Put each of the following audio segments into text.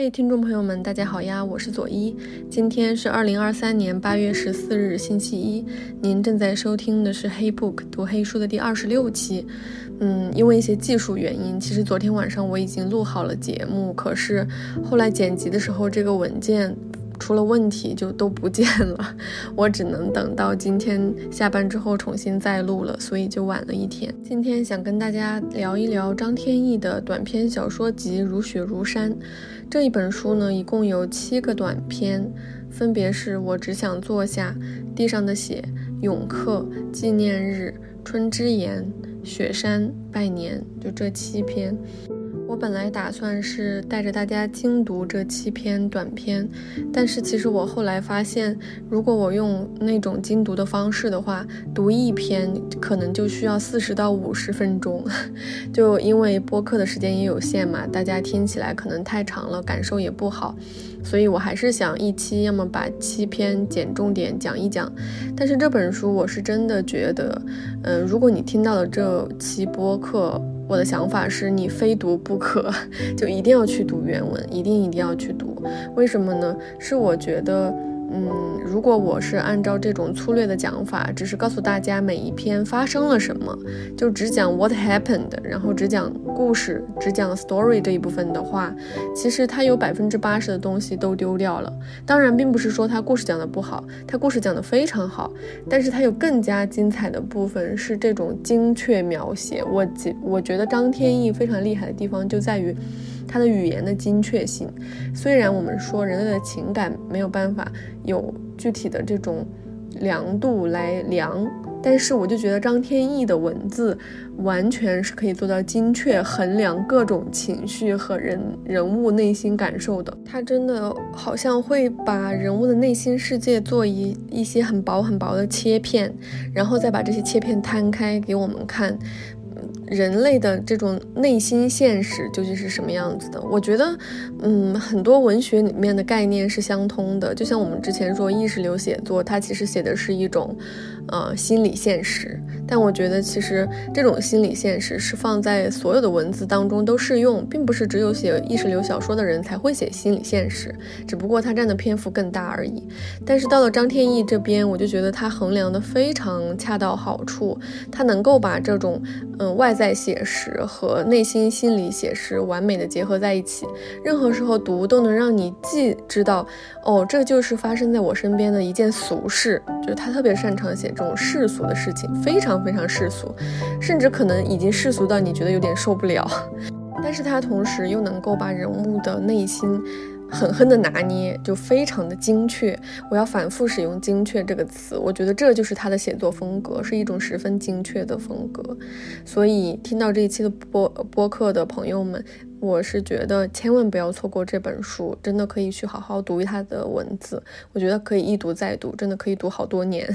嘿，听众朋友们，大家好呀，我是左一。今天是二零二三年八月十四日，星期一。您正在收听的是《黑 book 读黑书》的第二十六期。嗯，因为一些技术原因，其实昨天晚上我已经录好了节目，可是后来剪辑的时候，这个文件。出了问题就都不见了，我只能等到今天下班之后重新再录了，所以就晚了一天。今天想跟大家聊一聊张天翼的短篇小说集《如雪如山》这一本书呢，一共有七个短篇，分别是我只想坐下、地上的血、永客、纪念日、春之言、雪山、拜年，就这七篇。我本来打算是带着大家精读这七篇短篇，但是其实我后来发现，如果我用那种精读的方式的话，读一篇可能就需要四十到五十分钟，就因为播客的时间也有限嘛，大家听起来可能太长了，感受也不好，所以我还是想一期要么把七篇捡重点讲一讲。但是这本书我是真的觉得，嗯，如果你听到了这期播客。我的想法是你非读不可，就一定要去读原文，一定一定要去读。为什么呢？是我觉得。嗯，如果我是按照这种粗略的讲法，只是告诉大家每一篇发生了什么，就只讲 what happened，然后只讲故事，只讲 story 这一部分的话，其实它有百分之八十的东西都丢掉了。当然，并不是说它故事讲的不好，它故事讲的非常好，但是它有更加精彩的部分是这种精确描写。我觉我觉得张天翼非常厉害的地方就在于。它的语言的精确性，虽然我们说人类的情感没有办法有具体的这种量度来量，但是我就觉得张天翼的文字完全是可以做到精确衡量各种情绪和人人物内心感受的。他真的好像会把人物的内心世界做一一些很薄很薄的切片，然后再把这些切片摊开给我们看。人类的这种内心现实究竟是什么样子的？我觉得，嗯，很多文学里面的概念是相通的。就像我们之前说意识流写作，它其实写的是一种，呃，心理现实。但我觉得，其实这种心理现实是放在所有的文字当中都适用，并不是只有写意识流小说的人才会写心理现实，只不过它占的篇幅更大而已。但是到了张天翼这边，我就觉得他衡量的非常恰到好处，他能够把这种，嗯，外在写实和内心心理写实完美的结合在一起，任何时候读都能让你既知道，哦，这就是发生在我身边的一件俗事，就是他特别擅长写这种世俗的事情，非常。非常世俗，甚至可能已经世俗到你觉得有点受不了，但是他同时又能够把人物的内心狠狠的拿捏，就非常的精确。我要反复使用“精确”这个词，我觉得这就是他的写作风格，是一种十分精确的风格。所以听到这一期的播播客的朋友们，我是觉得千万不要错过这本书，真的可以去好好读他的文字，我觉得可以一读再读，真的可以读好多年。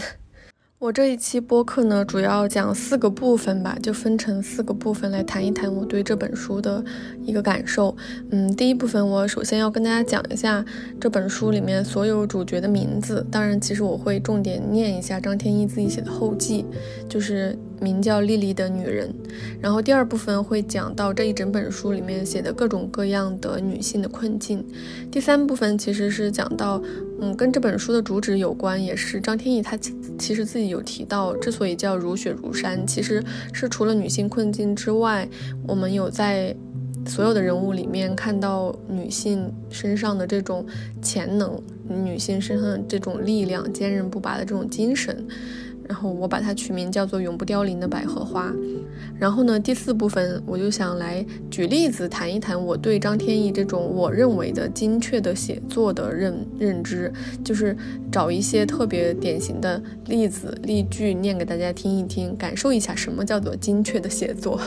我这一期播客呢，主要讲四个部分吧，就分成四个部分来谈一谈我对这本书的一个感受。嗯，第一部分我首先要跟大家讲一下这本书里面所有主角的名字，当然，其实我会重点念一下张天翼自己写的后记，就是名叫丽丽的女人。然后第二部分会讲到这一整本书里面写的各种各样的女性的困境。第三部分其实是讲到，嗯，跟这本书的主旨有关，也是张天翼他其实自己。有提到，之所以叫如雪如山，其实是除了女性困境之外，我们有在所有的人物里面看到女性身上的这种潜能，女性身上的这种力量，坚韧不拔的这种精神。然后我把它取名叫做“永不凋零的百合花”。然后呢，第四部分我就想来举例子谈一谈我对张天翼这种我认为的精确的写作的认认知，就是找一些特别典型的例子例句念给大家听一听，感受一下什么叫做精确的写作。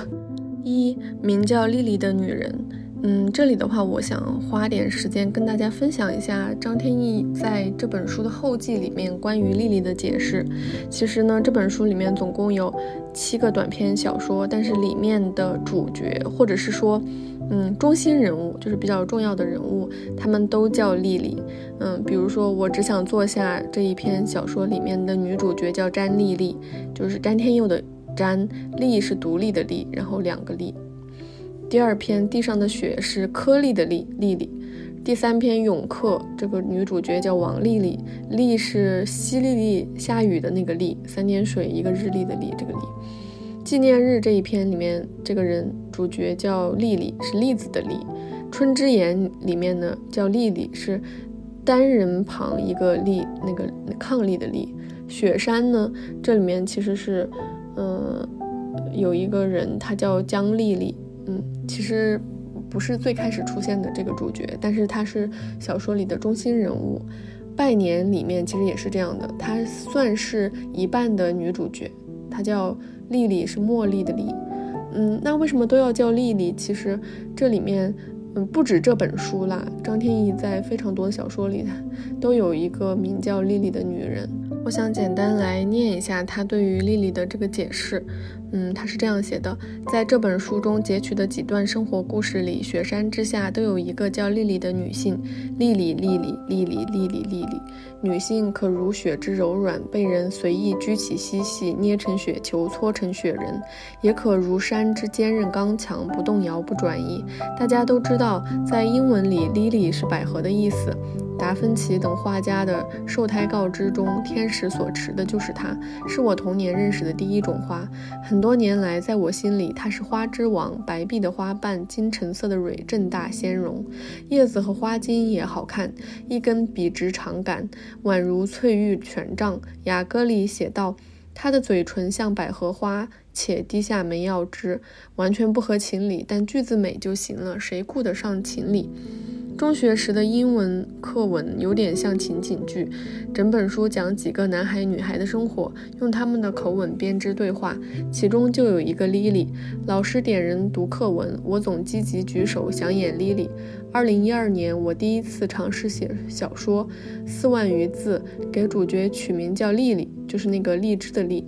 一名叫莉莉的女人。嗯，这里的话，我想花点时间跟大家分享一下张天翼在这本书的后记里面关于丽丽的解释。其实呢，这本书里面总共有七个短篇小说，但是里面的主角或者是说，嗯，中心人物就是比较重要的人物，他们都叫丽丽。嗯，比如说我只想坐下这一篇小说里面的女主角叫詹丽丽，就是詹天佑的詹，丽是独立的丽，然后两个丽。第二篇地上的雪是颗粒的粒粒粒，第三篇《永客》，这个女主角叫王丽丽，丽是淅沥沥下雨的那个丽，三点水一个日历的历，这个历。纪念日这一篇里面，这个人主角叫丽丽，是栗子的栗。春之言里面呢叫丽丽，是单人旁一个丽，那个抗丽的丽。雪山呢，这里面其实是，嗯，有一个人，他叫江丽丽，其实不是最开始出现的这个主角，但是他是小说里的中心人物。拜年里面其实也是这样的，她算是一半的女主角，她叫。丽丽是茉莉的丽，嗯，那为什么都要叫丽丽？其实这里面，嗯，不止这本书啦，张天翼在非常多的小说里，都有一个名叫丽丽的女人。我想简单来念一下他对于丽丽的这个解释。嗯，他是这样写的：在这本书中截取的几段生活故事里，雪山之下都有一个叫丽丽的女性。丽丽，丽丽，丽丽，丽丽，丽丽。女性可如雪之柔软，被人随意举起嬉戏，捏成雪球，搓成雪人；也可如山之坚韧刚强，不动摇，不转移。大家都知道，在英文里，lily 是百合的意思。达芬奇等画家的受胎告知中，天使所持的就是它，是我童年认识的第一种花。很很多年来，在我心里，它是花之王。白碧的花瓣，金橙色的蕊，正大鲜荣，叶子和花茎也好看，一根笔直长杆，宛如翠玉权杖。雅歌里写道，它的嘴唇像百合花，且滴下梅药汁，完全不合情理，但句子美就行了，谁顾得上情理？中学时的英文课文有点像情景剧，整本书讲几个男孩女孩的生活，用他们的口吻编织对话，其中就有一个 Lily。老师点人读课文，我总积极举手想演 Lily。二零一二年，我第一次尝试写小说，四万余字，给主角取名叫丽丽，就是那个荔枝的荔。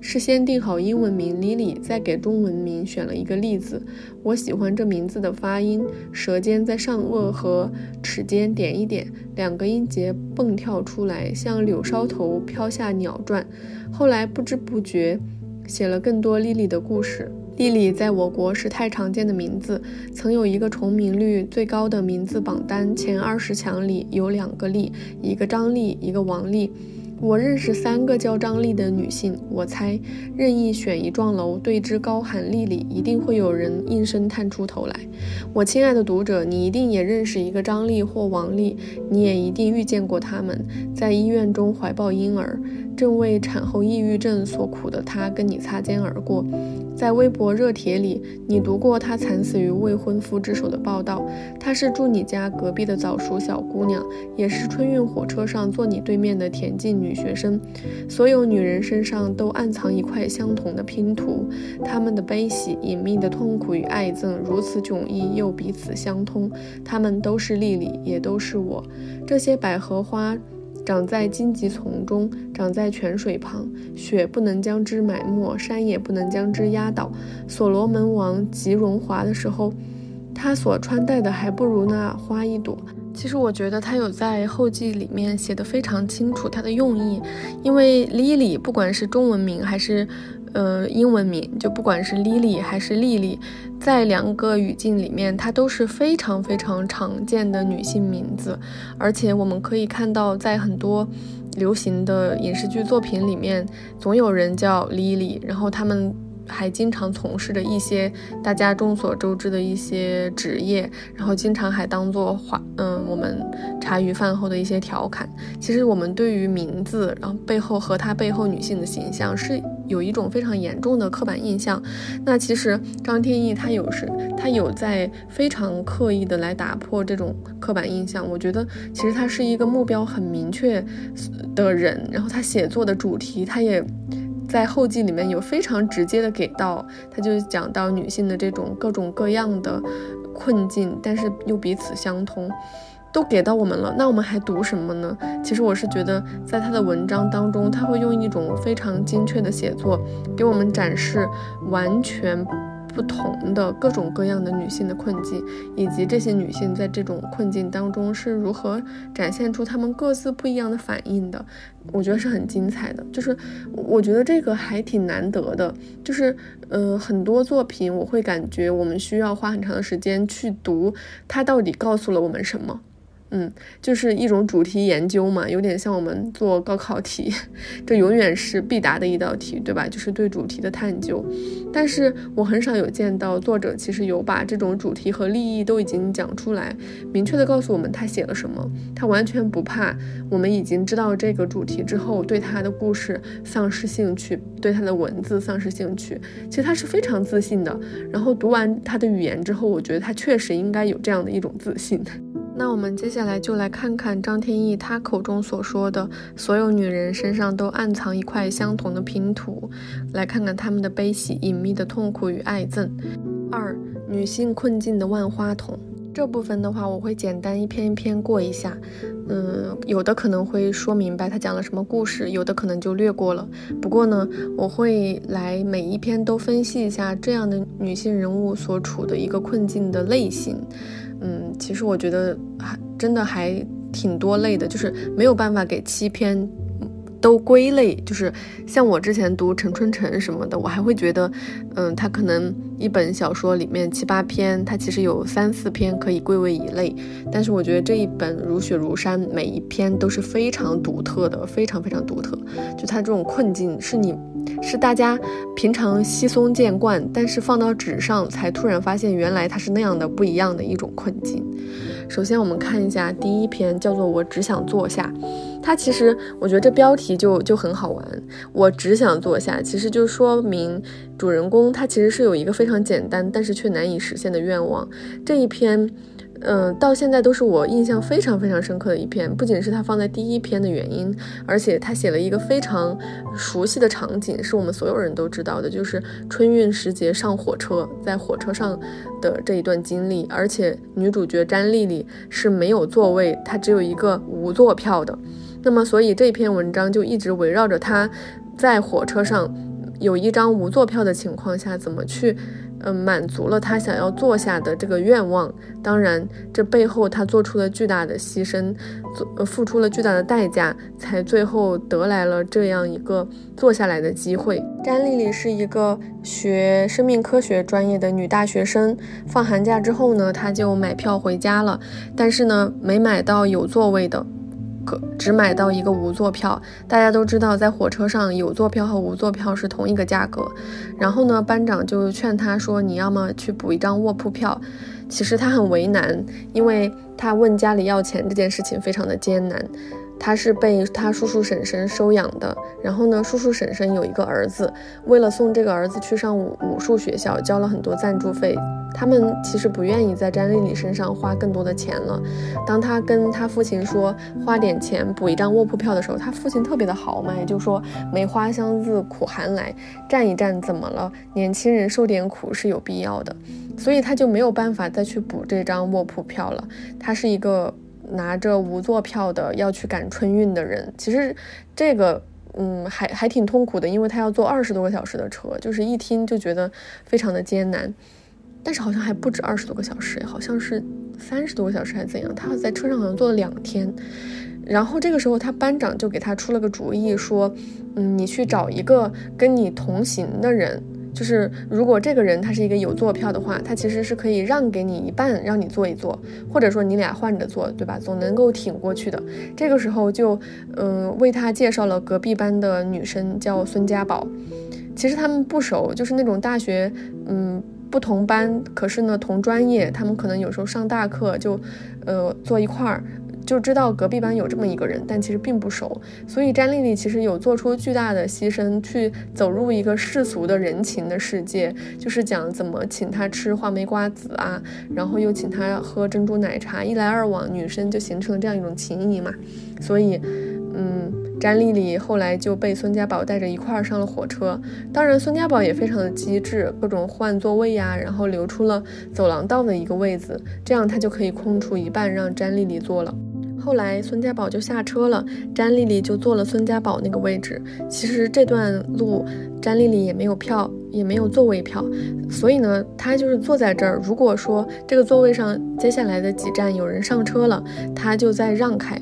事先定好英文名 Lily，再给中文名选了一个“栗”字。我喜欢这名字的发音，舌尖在上颚和齿间点一点，两个音节蹦跳出来，像柳梢头飘下鸟转。后来不知不觉写了更多丽丽的故事。丽丽在我国是太常见的名字，曾有一个重名率最高的名字榜单，前二十强里有两个丽，一个张丽，一个王丽。我认识三个叫张丽的女性，我猜任意选一幢楼对之高喊“丽丽”，一定会有人应声探出头来。我亲爱的读者，你一定也认识一个张丽或王丽，你也一定遇见过他们，在医院中怀抱婴儿。正为产后抑郁症所苦的她跟你擦肩而过，在微博热帖里，你读过她惨死于未婚夫之手的报道。她是住你家隔壁的早熟小姑娘，也是春运火车上坐你对面的田径女学生。所有女人身上都暗藏一块相同的拼图，她们的悲喜、隐秘的痛苦与爱憎如此迥异，又彼此相通。她们都是丽丽，也都是我。这些百合花。长在荆棘丛中，长在泉水旁，雪不能将之埋没，山也不能将之压倒。所罗门王极荣华的时候，他所穿戴的还不如那花一朵。其实我觉得他有在后记里面写的非常清楚他的用意，因为 Lily 不管是中文名还是。呃，英文名就不管是 Lily 还是丽丽，在两个语境里面，它都是非常非常常见的女性名字，而且我们可以看到，在很多流行的影视剧作品里面，总有人叫 Lily，然后他们。还经常从事着一些大家众所周知的一些职业，然后经常还当做话，嗯，我们茶余饭后的一些调侃。其实我们对于名字，然后背后和他背后女性的形象是有一种非常严重的刻板印象。那其实张天翼他有时他有在非常刻意的来打破这种刻板印象。我觉得其实他是一个目标很明确的人，然后他写作的主题他也。在后记里面有非常直接的给到，他就讲到女性的这种各种各样的困境，但是又彼此相通，都给到我们了。那我们还读什么呢？其实我是觉得，在他的文章当中，他会用一种非常精确的写作，给我们展示完全。不同的各种各样的女性的困境，以及这些女性在这种困境当中是如何展现出她们各自不一样的反应的，我觉得是很精彩的。就是我觉得这个还挺难得的，就是呃很多作品我会感觉我们需要花很长的时间去读它到底告诉了我们什么。嗯，就是一种主题研究嘛，有点像我们做高考题，这永远是必答的一道题，对吧？就是对主题的探究。但是我很少有见到作者其实有把这种主题和利益都已经讲出来，明确的告诉我们他写了什么，他完全不怕我们已经知道这个主题之后对他的故事丧失兴趣，对他的文字丧失兴趣。其实他是非常自信的。然后读完他的语言之后，我觉得他确实应该有这样的一种自信。那我们接下来就来看看张天翼他口中所说的所有女人身上都暗藏一块相同的拼图，来看看她们的悲喜、隐秘的痛苦与爱憎。二、女性困境的万花筒这部分的话，我会简单一篇一篇过一下。嗯，有的可能会说明白他讲了什么故事，有的可能就略过了。不过呢，我会来每一篇都分析一下这样的女性人物所处的一个困境的类型。嗯，其实我觉得还真的还挺多类的，就是没有办法给七篇都归类。就是像我之前读陈春成什么的，我还会觉得，嗯，他可能一本小说里面七八篇，他其实有三四篇可以归为一类。但是我觉得这一本如雪如山，每一篇都是非常独特的，非常非常独特。就他这种困境是你。是大家平常稀松见惯，但是放到纸上才突然发现，原来它是那样的不一样的一种困境。首先，我们看一下第一篇，叫做《我只想坐下》。它其实，我觉得这标题就就很好玩。我只想坐下，其实就说明主人公他其实是有一个非常简单，但是却难以实现的愿望。这一篇。嗯，到现在都是我印象非常非常深刻的一篇，不仅是他放在第一篇的原因，而且他写了一个非常熟悉的场景，是我们所有人都知道的，就是春运时节上火车，在火车上的这一段经历，而且女主角詹丽丽是没有座位，她只有一个无座票的，那么所以这篇文章就一直围绕着她在火车上有一张无座票的情况下怎么去。嗯，满足了他想要坐下的这个愿望。当然，这背后他做出了巨大的牺牲，做付出了巨大的代价，才最后得来了这样一个坐下来的机会。詹丽丽是一个学生命科学专业的女大学生，放寒假之后呢，她就买票回家了，但是呢，没买到有座位的。只买到一个无座票，大家都知道，在火车上有座票和无座票是同一个价格。然后呢，班长就劝他说：“你要么去补一张卧铺票。”其实他很为难，因为他问家里要钱这件事情非常的艰难。他是被他叔叔婶婶收养的，然后呢，叔叔婶婶有一个儿子，为了送这个儿子去上武武术学校，交了很多赞助费。他们其实不愿意在詹丽丽身上花更多的钱了。当他跟他父亲说花点钱补一张卧铺票的时候，他父亲特别的豪迈，就说梅花香自苦寒来，站一站怎么了？年轻人受点苦是有必要的，所以他就没有办法再去补这张卧铺票了。他是一个。拿着无座票的要去赶春运的人，其实这个嗯还还挺痛苦的，因为他要坐二十多个小时的车，就是一听就觉得非常的艰难。但是好像还不止二十多个小时，好像是三十多个小时还是怎样？他在车上好像坐了两天。然后这个时候他班长就给他出了个主意，说嗯你去找一个跟你同行的人。就是如果这个人他是一个有座票的话，他其实是可以让给你一半，让你坐一坐，或者说你俩换着坐，对吧？总能够挺过去的。这个时候就，嗯，为他介绍了隔壁班的女生，叫孙家宝。其实他们不熟，就是那种大学，嗯，不同班，可是呢同专业，他们可能有时候上大课就，呃，坐一块儿。就知道隔壁班有这么一个人，但其实并不熟，所以詹丽丽其实有做出巨大的牺牲，去走入一个世俗的人情的世界，就是讲怎么请他吃话梅瓜子啊，然后又请他喝珍珠奶茶，一来二往，女生就形成了这样一种情谊嘛。所以，嗯，詹丽丽后来就被孙家宝带着一块儿上了火车。当然，孙家宝也非常的机智，各种换座位呀，然后留出了走廊道的一个位子，这样他就可以空出一半让詹丽丽坐了。后来孙家宝就下车了，詹丽丽就坐了孙家宝那个位置。其实这段路，詹丽丽也没有票，也没有座位票，所以呢，他就是坐在这儿。如果说这个座位上接下来的几站有人上车了，他就再让开。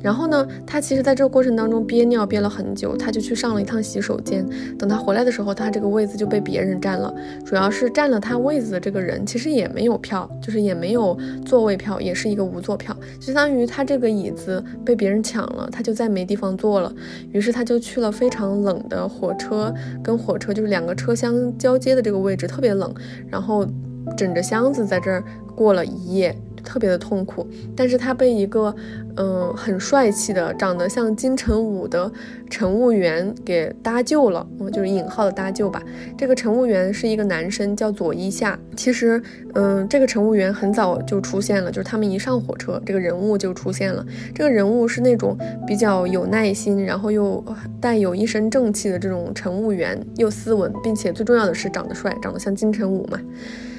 然后呢，他其实在这个过程当中憋尿憋了很久，他就去上了一趟洗手间。等他回来的时候，他这个位子就被别人占了。主要是占了他位子的这个人，其实也没有票，就是也没有座位票，也是一个无座票，相当于他这个椅子被别人抢了，他就再没地方坐了。于是他就去了非常冷的火车跟火车就是两个车厢交接的这个位置，特别冷，然后枕着箱子在这儿过了一夜。特别的痛苦，但是他被一个，嗯，很帅气的、长得像金城武的乘务员给搭救了，嗯，就是引号的搭救吧。这个乘务员是一个男生，叫佐伊夏。其实，嗯，这个乘务员很早就出现了，就是他们一上火车，这个人物就出现了。这个人物是那种比较有耐心，然后又带有一身正气的这种乘务员，又斯文，并且最重要的是长得帅，长得像金城武嘛。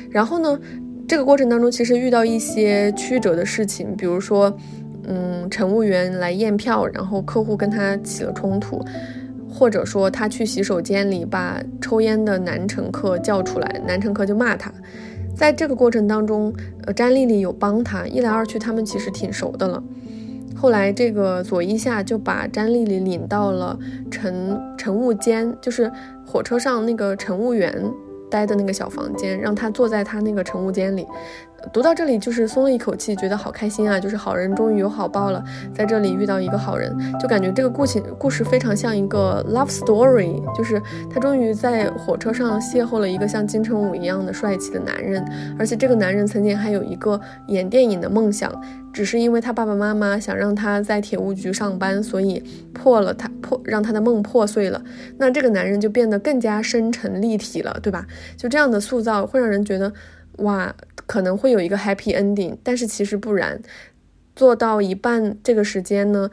然后呢？这个过程当中，其实遇到一些曲折的事情，比如说，嗯，乘务员来验票，然后客户跟他起了冲突，或者说他去洗手间里把抽烟的男乘客叫出来，男乘客就骂他。在这个过程当中，呃，詹丽丽有帮他，一来二去，他们其实挺熟的了。后来这个左一下就把詹丽丽领到了乘乘务间，就是火车上那个乘务员。待的那个小房间，让他坐在他那个乘务间里。读到这里，就是松了一口气，觉得好开心啊！就是好人终于有好报了，在这里遇到一个好人，就感觉这个故事故事非常像一个 love story，就是他终于在火车上邂逅了一个像金城武一样的帅气的男人，而且这个男人曾经还有一个演电影的梦想，只是因为他爸爸妈妈想让他在铁路局上班，所以破了他破让他的梦破碎了。那这个男人就变得更加深沉立体了，对吧？就这样的塑造会让人觉得。哇，可能会有一个 happy ending，但是其实不然。做到一半这个时间呢，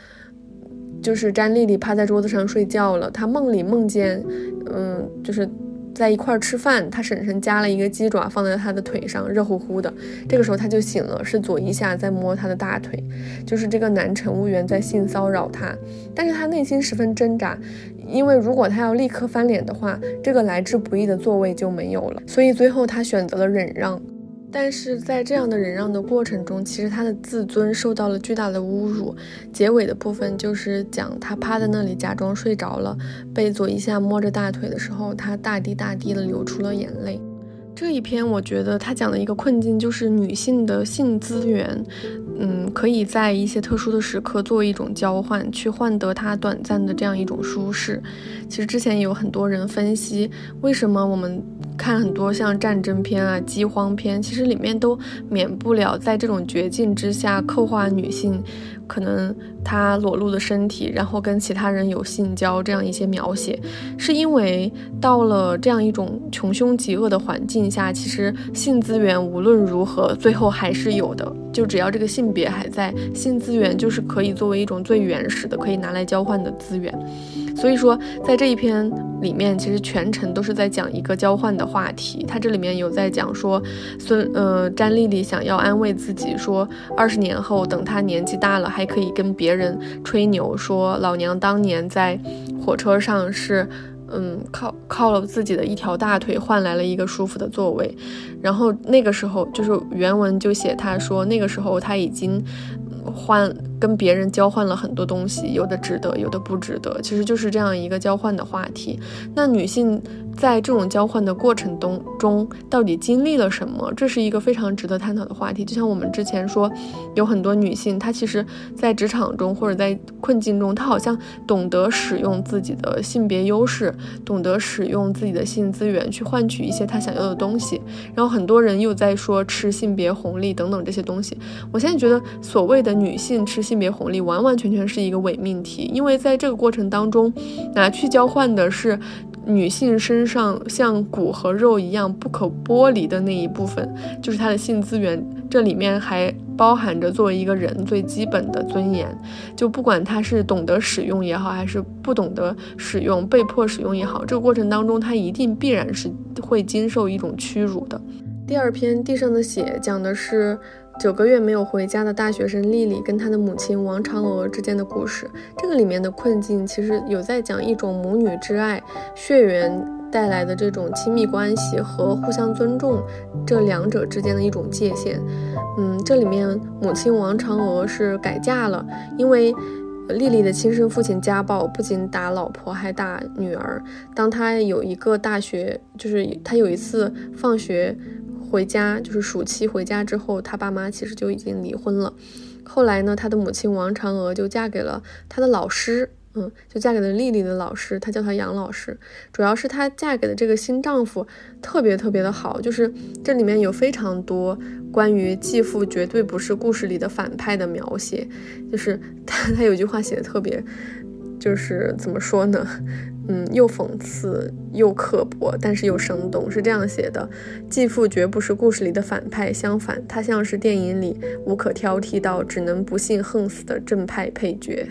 就是詹丽丽趴在桌子上睡觉了。她梦里梦见，嗯，就是。在一块儿吃饭，她婶婶夹了一个鸡爪放在她的腿上，热乎乎的。这个时候她就醒了，是左一下在摸她的大腿，就是这个男乘务员在性骚扰她。但是她内心十分挣扎，因为如果他要立刻翻脸的话，这个来之不易的座位就没有了。所以最后他选择了忍让。但是在这样的忍让的过程中，其实他的自尊受到了巨大的侮辱。结尾的部分就是讲他趴在那里假装睡着了，被左一下摸着大腿的时候，他大滴大滴的流出了眼泪。这一篇我觉得他讲的一个困境就是女性的性资源，嗯，可以在一些特殊的时刻作为一种交换，去换得她短暂的这样一种舒适。其实之前也有很多人分析，为什么我们看很多像战争片啊、饥荒片，其实里面都免不了在这种绝境之下刻画女性。可能她裸露的身体，然后跟其他人有性交这样一些描写，是因为到了这样一种穷凶极恶的环境下，其实性资源无论如何最后还是有的，就只要这个性别还在，性资源就是可以作为一种最原始的可以拿来交换的资源。所以说，在这一篇里面，其实全程都是在讲一个交换的话题。他这里面有在讲说，孙呃詹丽丽想要安慰自己说，二十年后等她年纪大了，还可以跟别人吹牛说，老娘当年在火车上是，嗯靠靠了自己的一条大腿换来了一个舒服的座位。然后那个时候就是原文就写他说，那个时候他已经。换跟别人交换了很多东西，有的值得，有的不值得，其实就是这样一个交换的话题。那女性在这种交换的过程中中，到底经历了什么？这是一个非常值得探讨的话题。就像我们之前说，有很多女性，她其实，在职场中或者在困境中，她好像懂得使用自己的性别优势，懂得使用自己的性资源去换取一些她想要的东西。然后很多人又在说吃性别红利等等这些东西。我现在觉得所谓的。女性吃性别红利，完完全全是一个伪命题，因为在这个过程当中，拿去交换的是女性身上像骨和肉一样不可剥离的那一部分，就是她的性资源。这里面还包含着作为一个人最基本的尊严，就不管她是懂得使用也好，还是不懂得使用、被迫使用也好，这个过程当中，她一定必然是会经受一种屈辱的。第二篇《地上的血》讲的是。九个月没有回家的大学生丽丽跟她的母亲王嫦娥之间的故事，这个里面的困境其实有在讲一种母女之爱，血缘带来的这种亲密关系和互相尊重这两者之间的一种界限。嗯，这里面母亲王嫦娥是改嫁了，因为丽丽的亲生父亲家暴，不仅打老婆，还打女儿。当他有一个大学，就是他有一次放学回家，就是暑期回家之后，他爸妈其实就已经离婚了。后来呢，他的母亲王嫦娥就嫁给了他的老师。嗯，就嫁给了丽丽的老师，他叫他杨老师。主要是她嫁给的这个新丈夫特别特别的好，就是这里面有非常多关于继父绝对不是故事里的反派的描写。就是他他有句话写的特别，就是怎么说呢？嗯，又讽刺又刻薄，但是又生动，是这样写的：继父绝不是故事里的反派，相反，他像是电影里无可挑剔到只能不幸横死的正派配角。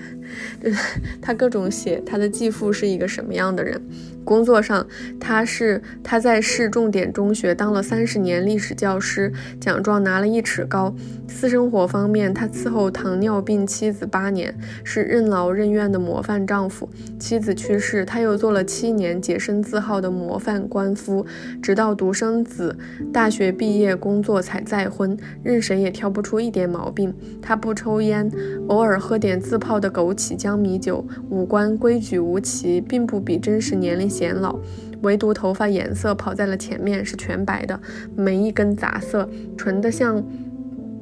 他各种写他的继父是一个什么样的人。工作上，他是他在市重点中学当了三十年历史教师，奖状拿了一尺高。私生活方面，他伺候糖尿病妻子八年，是任劳任怨的模范丈夫。妻子去世，他又做了七年洁身自好的模范官夫，直到独生子大学毕业工作才再婚，任谁也挑不出一点毛病。他不抽烟，偶尔喝点自泡的枸杞江米酒，五官规矩无奇，并不比真实年龄。显老，唯独头发颜色跑在了前面，是全白的，没一根杂色，纯的像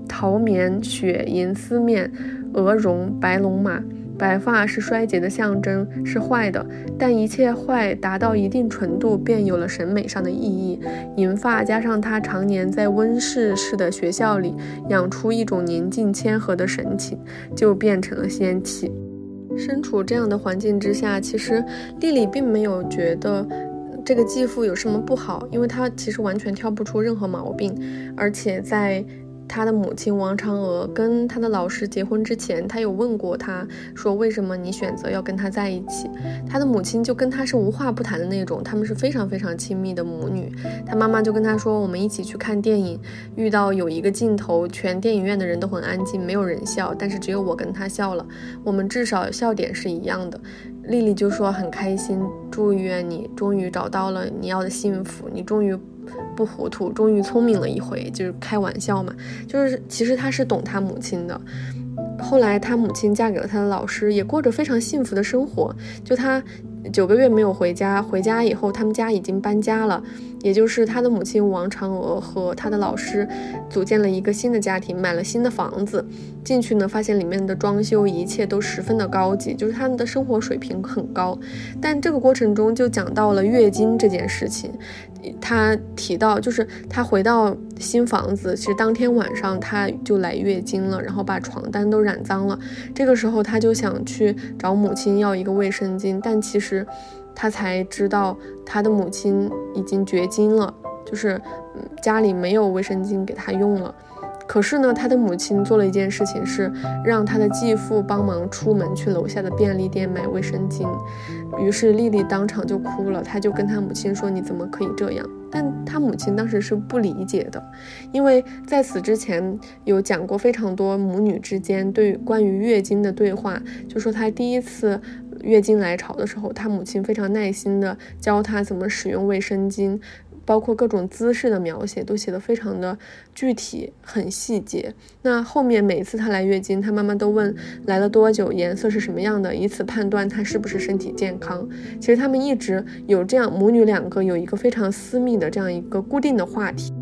桃棉、雪银丝面、鹅绒、白龙马。白发是衰竭的象征，是坏的，但一切坏达到一定纯度，便有了审美上的意义。银发加上他常年在温室式的学校里养出一种宁静谦和的神情，就变成了仙气。身处这样的环境之下，其实丽丽并没有觉得这个继父有什么不好，因为她其实完全挑不出任何毛病，而且在。他的母亲王嫦娥跟他的老师结婚之前，他有问过他，说为什么你选择要跟他在一起？他的母亲就跟他是无话不谈的那种，他们是非常非常亲密的母女。他妈妈就跟他说，我们一起去看电影，遇到有一个镜头，全电影院的人都很安静，没有人笑，但是只有我跟他笑了，我们至少笑点是一样的。丽丽就说很开心，祝愿你终于找到了你要的幸福，你终于。不糊涂，终于聪明了一回，就是开玩笑嘛。就是其实他是懂他母亲的。后来他母亲嫁给了他的老师，也过着非常幸福的生活。就他九个月没有回家，回家以后他们家已经搬家了。也就是他的母亲王嫦娥和他的老师组建了一个新的家庭，买了新的房子。进去呢，发现里面的装修一切都十分的高级，就是他们的生活水平很高。但这个过程中就讲到了月经这件事情。他提到，就是他回到新房子，其实当天晚上他就来月经了，然后把床单都染脏了。这个时候他就想去找母亲要一个卫生巾，但其实。他才知道他的母亲已经绝经了，就是家里没有卫生巾给他用了。可是呢，他的母亲做了一件事情，是让他的继父帮忙出门去楼下的便利店买卫生巾。于是丽丽当场就哭了，她就跟他母亲说：“你怎么可以这样？”但他母亲当时是不理解的，因为在此之前有讲过非常多母女之间对关于月经的对话，就说她第一次月经来潮的时候，她母亲非常耐心的教她怎么使用卫生巾。包括各种姿势的描写都写得非常的具体，很细节。那后面每次她来月经，她妈妈都问来了多久，颜色是什么样的，以此判断她是不是身体健康。其实他们一直有这样母女两个有一个非常私密的这样一个固定的话题。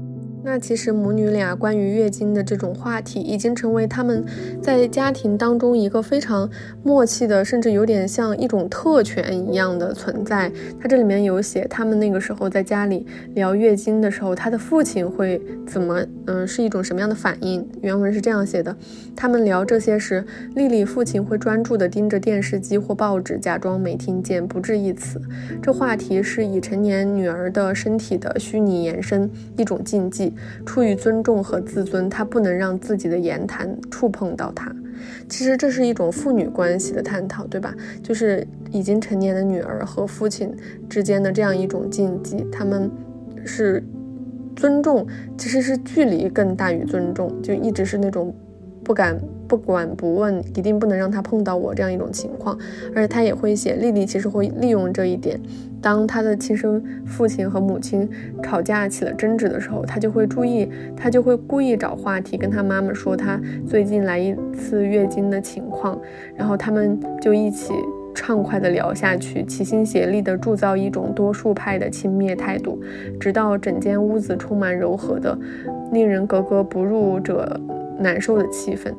那其实母女俩关于月经的这种话题，已经成为他们在家庭当中一个非常默契的，甚至有点像一种特权一样的存在。他这里面有写，他们那个时候在家里聊月经的时候，他的父亲会怎么，嗯，是一种什么样的反应？原文是这样写的：他们聊这些时，丽丽父亲会专注地盯着电视机或报纸，假装没听见，不置一词。这话题是已成年女儿的身体的虚拟延伸，一种禁忌。出于尊重和自尊，他不能让自己的言谈触碰到他。其实这是一种父女关系的探讨，对吧？就是已经成年的女儿和父亲之间的这样一种禁忌。他们是尊重，其实是距离更大于尊重，就一直是那种不敢不管不问，一定不能让他碰到我这样一种情况。而且他也会写，丽丽其实会利用这一点，当他的亲生父亲和母亲吵架起了争执的时候，他就会注意，他就会故意找话题跟他妈妈说他最近来一次月经的情况，然后他们就一起。畅快地聊下去，齐心协力地铸造一种多数派的轻蔑态度，直到整间屋子充满柔和的、令人格格不入者难受的气氛。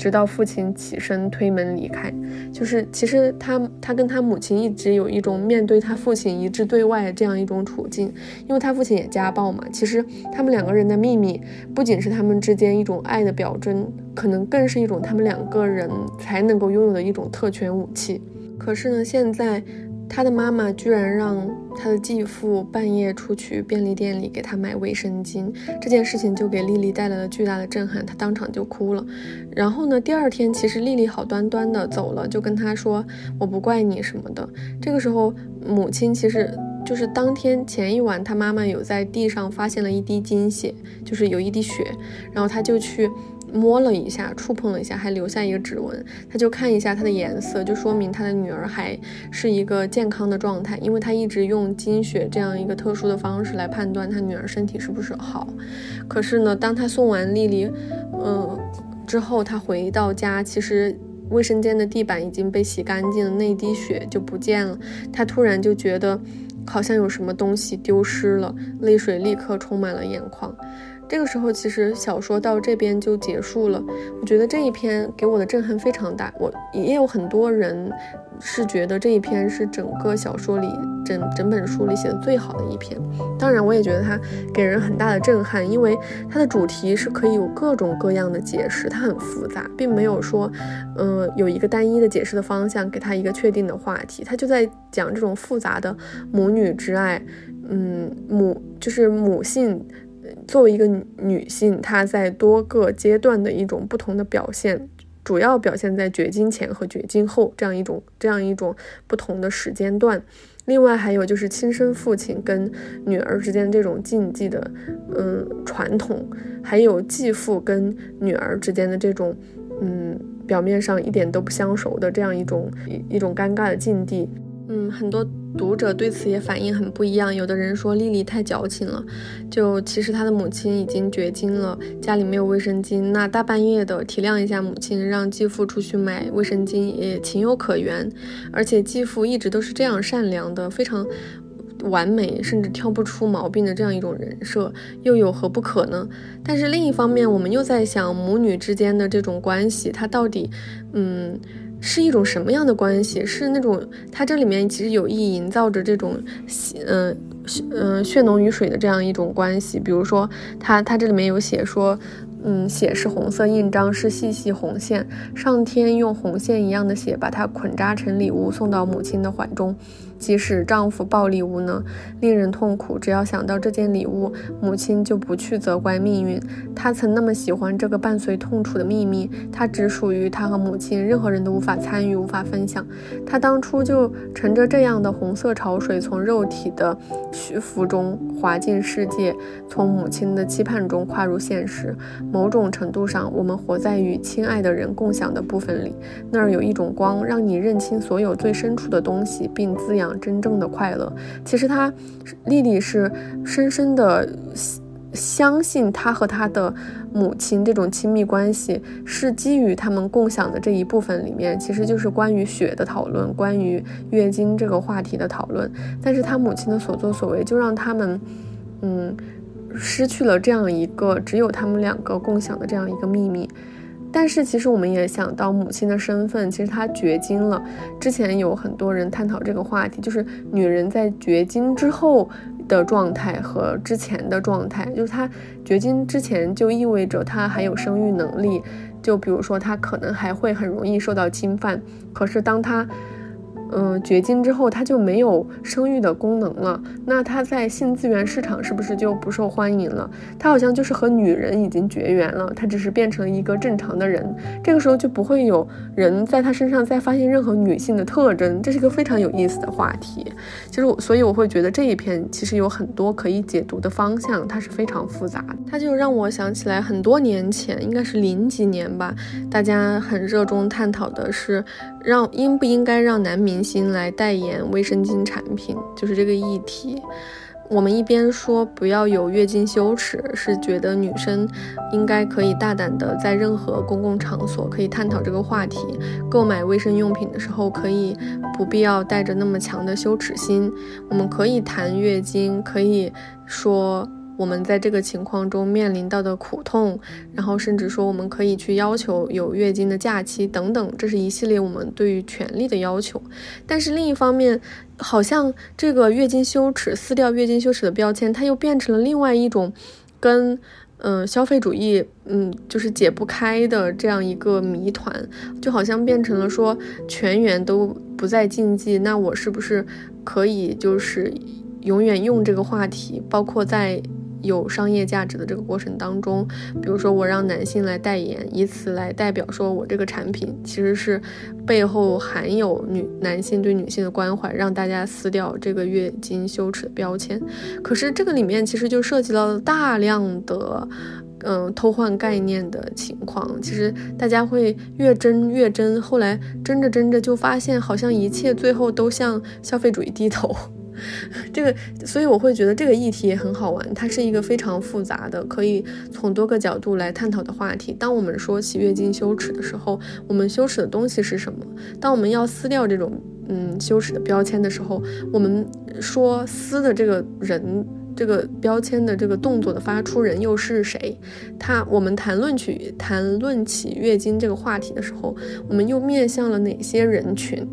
直到父亲起身推门离开，就是其实他他跟他母亲一直有一种面对他父亲一致对外这样一种处境，因为他父亲也家暴嘛。其实他们两个人的秘密不仅是他们之间一种爱的表征，可能更是一种他们两个人才能够拥有的一种特权武器。可是呢，现在。他的妈妈居然让他的继父半夜出去便利店里给他买卫生巾，这件事情就给丽丽带来了巨大的震撼，她当场就哭了。然后呢，第二天其实丽丽好端端的走了，就跟他说我不怪你什么的。这个时候，母亲其实就是当天前一晚，他妈妈有在地上发现了一滴精血，就是有一滴血，然后他就去。摸了一下，触碰了一下，还留下一个指纹。他就看一下它的颜色，就说明他的女儿还是一个健康的状态，因为他一直用金血这样一个特殊的方式来判断他女儿身体是不是好。可是呢，当他送完丽丽，嗯，之后他回到家，其实卫生间的地板已经被洗干净了，那滴血就不见了。他突然就觉得好像有什么东西丢失了，泪水立刻充满了眼眶。这个时候，其实小说到这边就结束了。我觉得这一篇给我的震撼非常大。我也有很多人是觉得这一篇是整个小说里、整整本书里写的最好的一篇。当然，我也觉得它给人很大的震撼，因为它的主题是可以有各种各样的解释，它很复杂，并没有说，嗯，有一个单一的解释的方向，给它一个确定的话题。它就在讲这种复杂的母女之爱，嗯，母就是母性。作为一个女性，她在多个阶段的一种不同的表现，主要表现在绝经前和绝经后这样一种这样一种不同的时间段。另外还有就是亲生父亲跟女儿之间这种禁忌的嗯传统，还有继父跟女儿之间的这种嗯表面上一点都不相熟的这样一种一一种尴尬的境地。嗯，很多读者对此也反应很不一样。有的人说丽丽太矫情了，就其实她的母亲已经绝经了，家里没有卫生巾，那大半夜的体谅一下母亲，让继父出去买卫生巾也情有可原。而且继父一直都是这样善良的，非常完美，甚至挑不出毛病的这样一种人设，又有何不可呢？但是另一方面，我们又在想母女之间的这种关系，它到底，嗯。是一种什么样的关系？是那种它这里面其实有意营造着这种血，嗯嗯血浓于水的这样一种关系。比如说，它它这里面有写说，嗯，血是红色印章，是细细红线，上天用红线一样的血把它捆扎成礼物送到母亲的怀中。即使丈夫暴力无能，令人痛苦，只要想到这件礼物，母亲就不去责怪命运。她曾那么喜欢这个伴随痛楚的秘密，它只属于她和母亲，任何人都无法参与，无法分享。她当初就乘着这样的红色潮水，从肉体的虚浮中滑进世界，从母亲的期盼中跨入现实。某种程度上，我们活在与亲爱的人共享的部分里，那儿有一种光，让你认清所有最深处的东西，并滋养。真正的快乐，其实她丽丽是深深的相信她和她的母亲这种亲密关系是基于他们共享的这一部分里面，其实就是关于血的讨论，关于月经这个话题的讨论。但是她母亲的所作所为，就让他们嗯失去了这样一个只有他们两个共享的这样一个秘密。但是其实我们也想到母亲的身份，其实她绝经了。之前有很多人探讨这个话题，就是女人在绝经之后的状态和之前的状态。就是她绝经之前就意味着她还有生育能力，就比如说她可能还会很容易受到侵犯。可是当她嗯，绝经之后它就没有生育的功能了，那它在性资源市场是不是就不受欢迎了？它好像就是和女人已经绝缘了，它只是变成一个正常的人，这个时候就不会有人在他身上再发现任何女性的特征，这是一个非常有意思的话题。其实，我所以我会觉得这一篇其实有很多可以解读的方向，它是非常复杂的。它就让我想起来很多年前，应该是零几年吧，大家很热衷探讨的是让应不应该让男明。星来代言卫生巾产品，就是这个议题。我们一边说不要有月经羞耻，是觉得女生应该可以大胆的在任何公共场所可以探讨这个话题，购买卫生用品的时候可以不必要带着那么强的羞耻心。我们可以谈月经，可以说。我们在这个情况中面临到的苦痛，然后甚至说我们可以去要求有月经的假期等等，这是一系列我们对于权利的要求。但是另一方面，好像这个月经羞耻撕掉月经羞耻的标签，它又变成了另外一种跟嗯消费主义嗯就是解不开的这样一个谜团，就好像变成了说全员都不再禁忌，那我是不是可以就是永远用这个话题，包括在。有商业价值的这个过程当中，比如说我让男性来代言，以此来代表说我这个产品其实是背后含有女男性对女性的关怀，让大家撕掉这个月经羞耻的标签。可是这个里面其实就涉及到了大量的，嗯，偷换概念的情况。其实大家会越争越争，后来争着争着就发现，好像一切最后都向消费主义低头。这个，所以我会觉得这个议题也很好玩，它是一个非常复杂的，可以从多个角度来探讨的话题。当我们说起月经羞耻的时候，我们羞耻的东西是什么？当我们要撕掉这种嗯羞耻的标签的时候，我们说撕的这个人，这个标签的这个动作的发出人又是谁？他，我们谈论起谈论起月经这个话题的时候，我们又面向了哪些人群？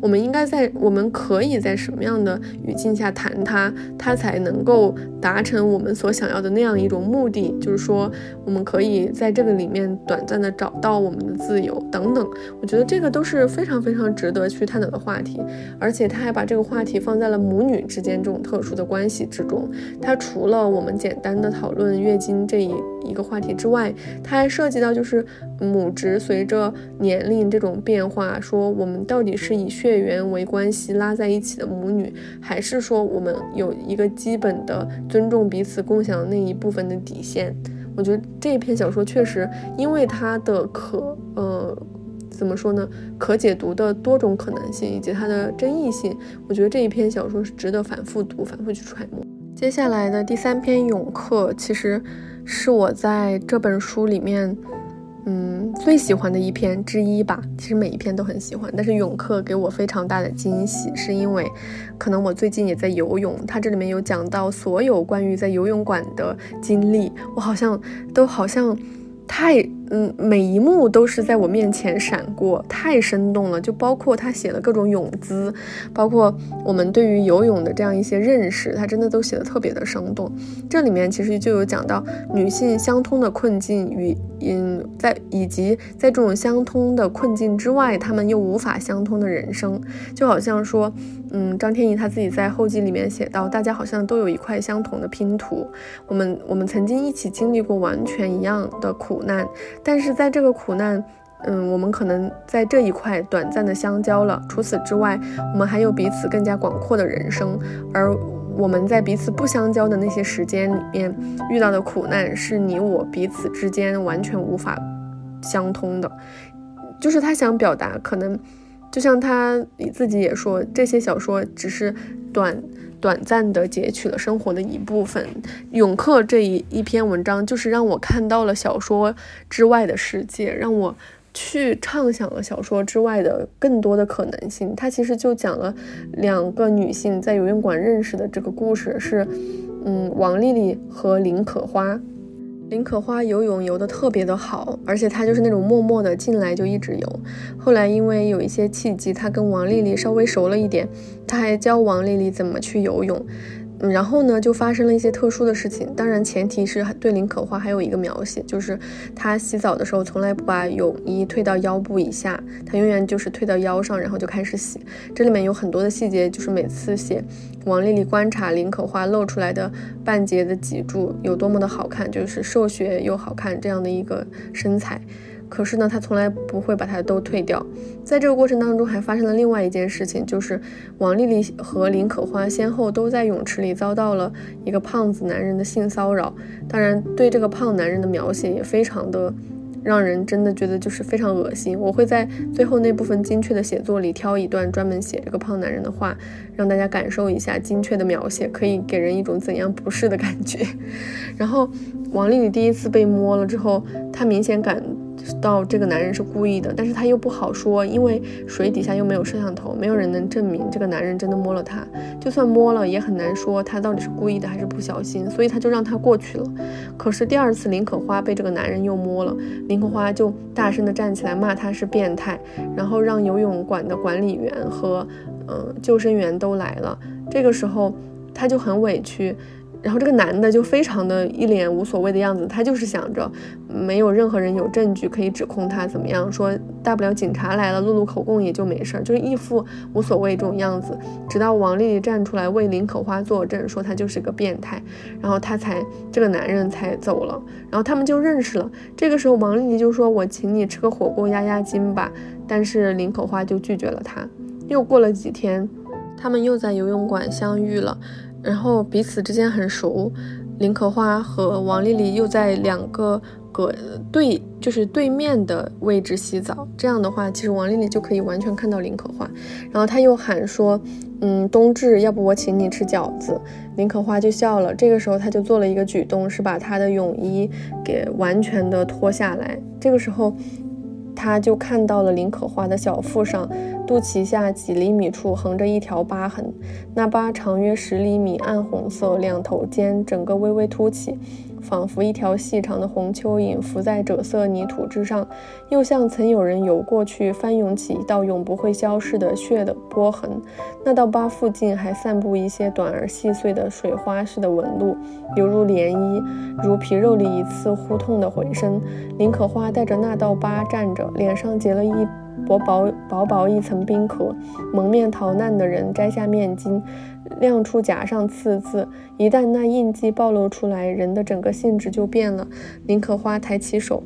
我们应该在，我们可以在什么样的语境下谈它，它才能够达成我们所想要的那样一种目的？就是说，我们可以在这个里面短暂的找到我们的自由等等。我觉得这个都是非常非常值得去探讨的话题，而且他还把这个话题放在了母女之间这种特殊的关系之中。他除了我们简单的讨论月经这一一个话题之外，它还涉及到就是母职随着年龄这种变化，说我们到底是以血缘为关系拉在一起的母女，还是说我们有一个基本的尊重彼此共享的那一部分的底线？我觉得这篇小说确实，因为它的可呃怎么说呢，可解读的多种可能性以及它的争议性，我觉得这一篇小说是值得反复读、反复去揣摩。接下来的第三篇《永客》，其实。是我在这本书里面，嗯，最喜欢的一篇之一吧。其实每一篇都很喜欢，但是泳客给我非常大的惊喜，是因为可能我最近也在游泳，它这里面有讲到所有关于在游泳馆的经历，我好像都好像太。嗯，每一幕都是在我面前闪过，太生动了。就包括他写了各种泳姿，包括我们对于游泳的这样一些认识，他真的都写的特别的生动。这里面其实就有讲到女性相通的困境与嗯，在以及在这种相通的困境之外，他们又无法相通的人生，就好像说，嗯，张天翼他自己在后记里面写到，大家好像都有一块相同的拼图，我们我们曾经一起经历过完全一样的苦难。但是在这个苦难，嗯，我们可能在这一块短暂的相交了。除此之外，我们还有彼此更加广阔的人生。而我们在彼此不相交的那些时间里面遇到的苦难，是你我彼此之间完全无法相通的。就是他想表达，可能就像他自己也说，这些小说只是短。短暂的截取了生活的一部分，永克这一一篇文章就是让我看到了小说之外的世界，让我去畅想了小说之外的更多的可能性。它其实就讲了两个女性在游泳馆认识的这个故事，是嗯王丽丽和林可花。林可花游泳游得特别的好，而且她就是那种默默的进来就一直游。后来因为有一些契机，她跟王丽丽稍微熟了一点，她还教王丽丽怎么去游泳。然后呢，就发生了一些特殊的事情。当然，前提是对林可花还有一个描写，就是她洗澡的时候从来不把泳衣退到腰部以下，她永远就是退到腰上，然后就开始洗。这里面有很多的细节，就是每次写王丽丽观察林可花露出来的半截的脊柱有多么的好看，就是瘦削又好看这样的一个身材。可是呢，他从来不会把它都退掉。在这个过程当中，还发生了另外一件事情，就是王丽丽和林可花先后都在泳池里遭到了一个胖子男人的性骚扰。当然，对这个胖男人的描写也非常的让人真的觉得就是非常恶心。我会在最后那部分精确的写作里挑一段专门写这个胖男人的话，让大家感受一下精确的描写可以给人一种怎样不适的感觉。然后，王丽丽第一次被摸了之后，她明显感。到这个男人是故意的，但是他又不好说，因为水底下又没有摄像头，没有人能证明这个男人真的摸了他。就算摸了，也很难说他到底是故意的还是不小心，所以他就让他过去了。可是第二次林可花被这个男人又摸了，林可花就大声的站起来骂他是变态，然后让游泳馆的管理员和嗯救生员都来了。这个时候他就很委屈。然后这个男的就非常的一脸无所谓的样子，他就是想着没有任何人有证据可以指控他怎么样，说大不了警察来了录录口供也就没事儿，就是一副无所谓这种样子。直到王丽丽站出来为林可花作证，说他就是个变态，然后他才这个男人才走了，然后他们就认识了。这个时候王丽丽就说：“我请你吃个火锅压压惊吧。”但是林可花就拒绝了他。又过了几天，他们又在游泳馆相遇了。然后彼此之间很熟，林可花和王丽丽又在两个隔对就是对面的位置洗澡，这样的话，其实王丽丽就可以完全看到林可花。然后她又喊说：“嗯，冬至，要不我请你吃饺子。”林可花就笑了。这个时候她就做了一个举动，是把她的泳衣给完全的脱下来。这个时候。她就看到了林可花的小腹上，肚脐下几厘米处横着一条疤痕，那疤长约十厘米，暗红色，两头尖，整个微微凸起。仿佛一条细长的红蚯蚓浮在赭色泥土之上，又像曾有人游过去翻涌起一道永不会消逝的血的波痕。那道疤附近还散布一些短而细碎的水花似的纹路，犹如涟漪，如皮肉里一次忽痛的回声。林可花带着那道疤站着，脸上结了一。薄薄薄薄一层冰壳，蒙面逃难的人摘下面巾，亮出甲上刺字。一旦那印记暴露出来，人的整个性质就变了。林可花抬起手，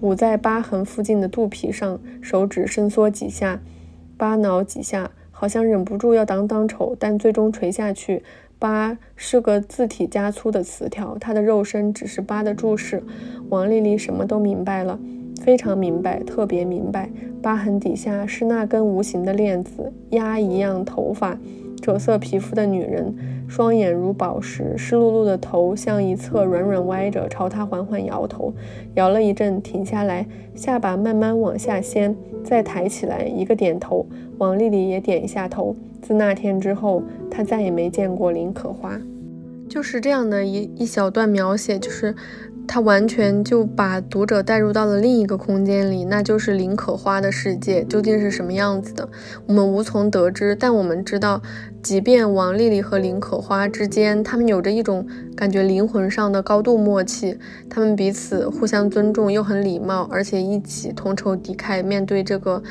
捂在疤痕附近的肚皮上，手指伸缩几下，巴挠几下，好像忍不住要挡挡丑，但最终垂下去。疤是个字体加粗的词条，它的肉身只是疤的注释。王丽丽什么都明白了。非常明白，特别明白，疤痕底下是那根无形的链子，鸭一样头发，赭色皮肤的女人，双眼如宝石，湿漉漉的头向一侧软软歪着，朝他缓缓摇头，摇了一阵，停下来，下巴慢慢往下掀，再抬起来，一个点头，王丽丽也点一下头。自那天之后，她再也没见过林可花。就是这样的一一小段描写，就是。他完全就把读者带入到了另一个空间里，那就是林可花的世界究竟是什么样子的，我们无从得知。但我们知道，即便王丽丽和林可花之间，他们有着一种感觉灵魂上的高度默契，他们彼此互相尊重，又很礼貌，而且一起同仇敌忾面对这个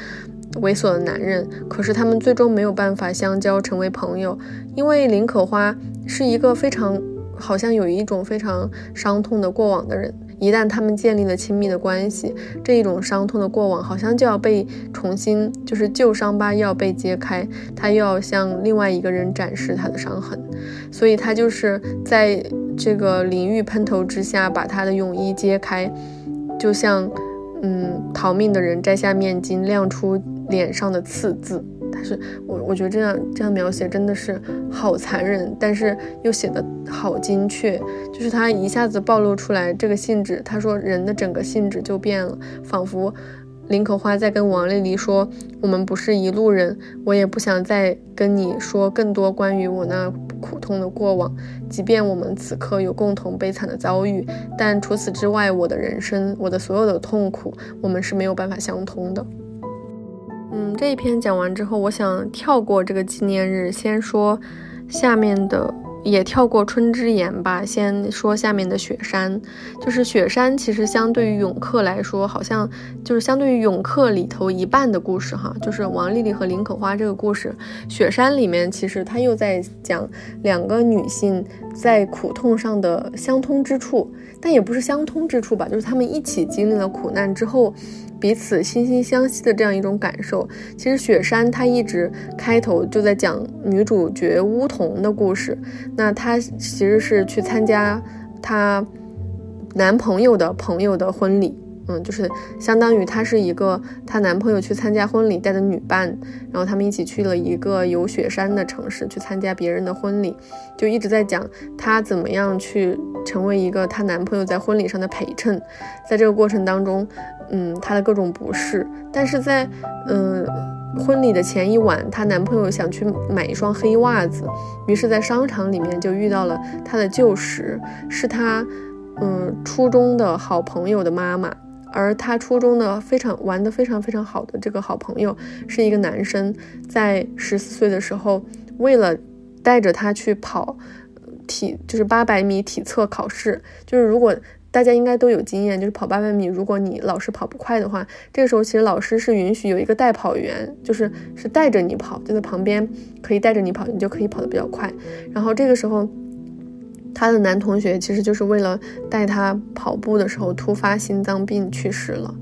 猥琐的男人。可是他们最终没有办法相交，成为朋友，因为林可花是一个非常。好像有一种非常伤痛的过往的人，一旦他们建立了亲密的关系，这一种伤痛的过往好像就要被重新，就是旧伤疤又要被揭开，他又要向另外一个人展示他的伤痕，所以他就是在这个淋浴喷头之下把他的泳衣揭开，就像嗯逃命的人摘下面巾，亮出脸上的刺字。但是我我觉得这样这样描写真的是好残忍，但是又写的好精确，就是他一下子暴露出来这个性质。他说人的整个性质就变了，仿佛林可花在跟王丽丽说：“我们不是一路人，我也不想再跟你说更多关于我那苦痛的过往。即便我们此刻有共同悲惨的遭遇，但除此之外，我的人生，我的所有的痛苦，我们是没有办法相通的。”嗯，这一篇讲完之后，我想跳过这个纪念日，先说下面的也跳过春之言吧，先说下面的雪山。就是雪山，其实相对于永客来说，好像就是相对于永客里头一半的故事哈，就是王丽丽和林可花这个故事。雪山里面其实他又在讲两个女性在苦痛上的相通之处，但也不是相通之处吧，就是她们一起经历了苦难之后。彼此惺惺相惜的这样一种感受，其实雪山它一直开头就在讲女主角乌桐的故事。那她其实是去参加她男朋友的朋友的婚礼。嗯，就是相当于她是一个她男朋友去参加婚礼带的女伴，然后他们一起去了一个有雪山的城市去参加别人的婚礼，就一直在讲她怎么样去成为一个她男朋友在婚礼上的陪衬，在这个过程当中，嗯，她的各种不适，但是在嗯婚礼的前一晚，她男朋友想去买一双黑袜子，于是，在商场里面就遇到了她的旧识，是她嗯初中的好朋友的妈妈。而他初中的非常玩的非常非常好的这个好朋友是一个男生，在十四岁的时候，为了带着他去跑体，就是八百米体测考试，就是如果大家应该都有经验，就是跑八百米，如果你老是跑不快的话，这个时候其实老师是允许有一个代跑员，就是是带着你跑，就在旁边可以带着你跑，你就可以跑得比较快。然后这个时候。他的男同学其实就是为了带他跑步的时候突发心脏病去世了，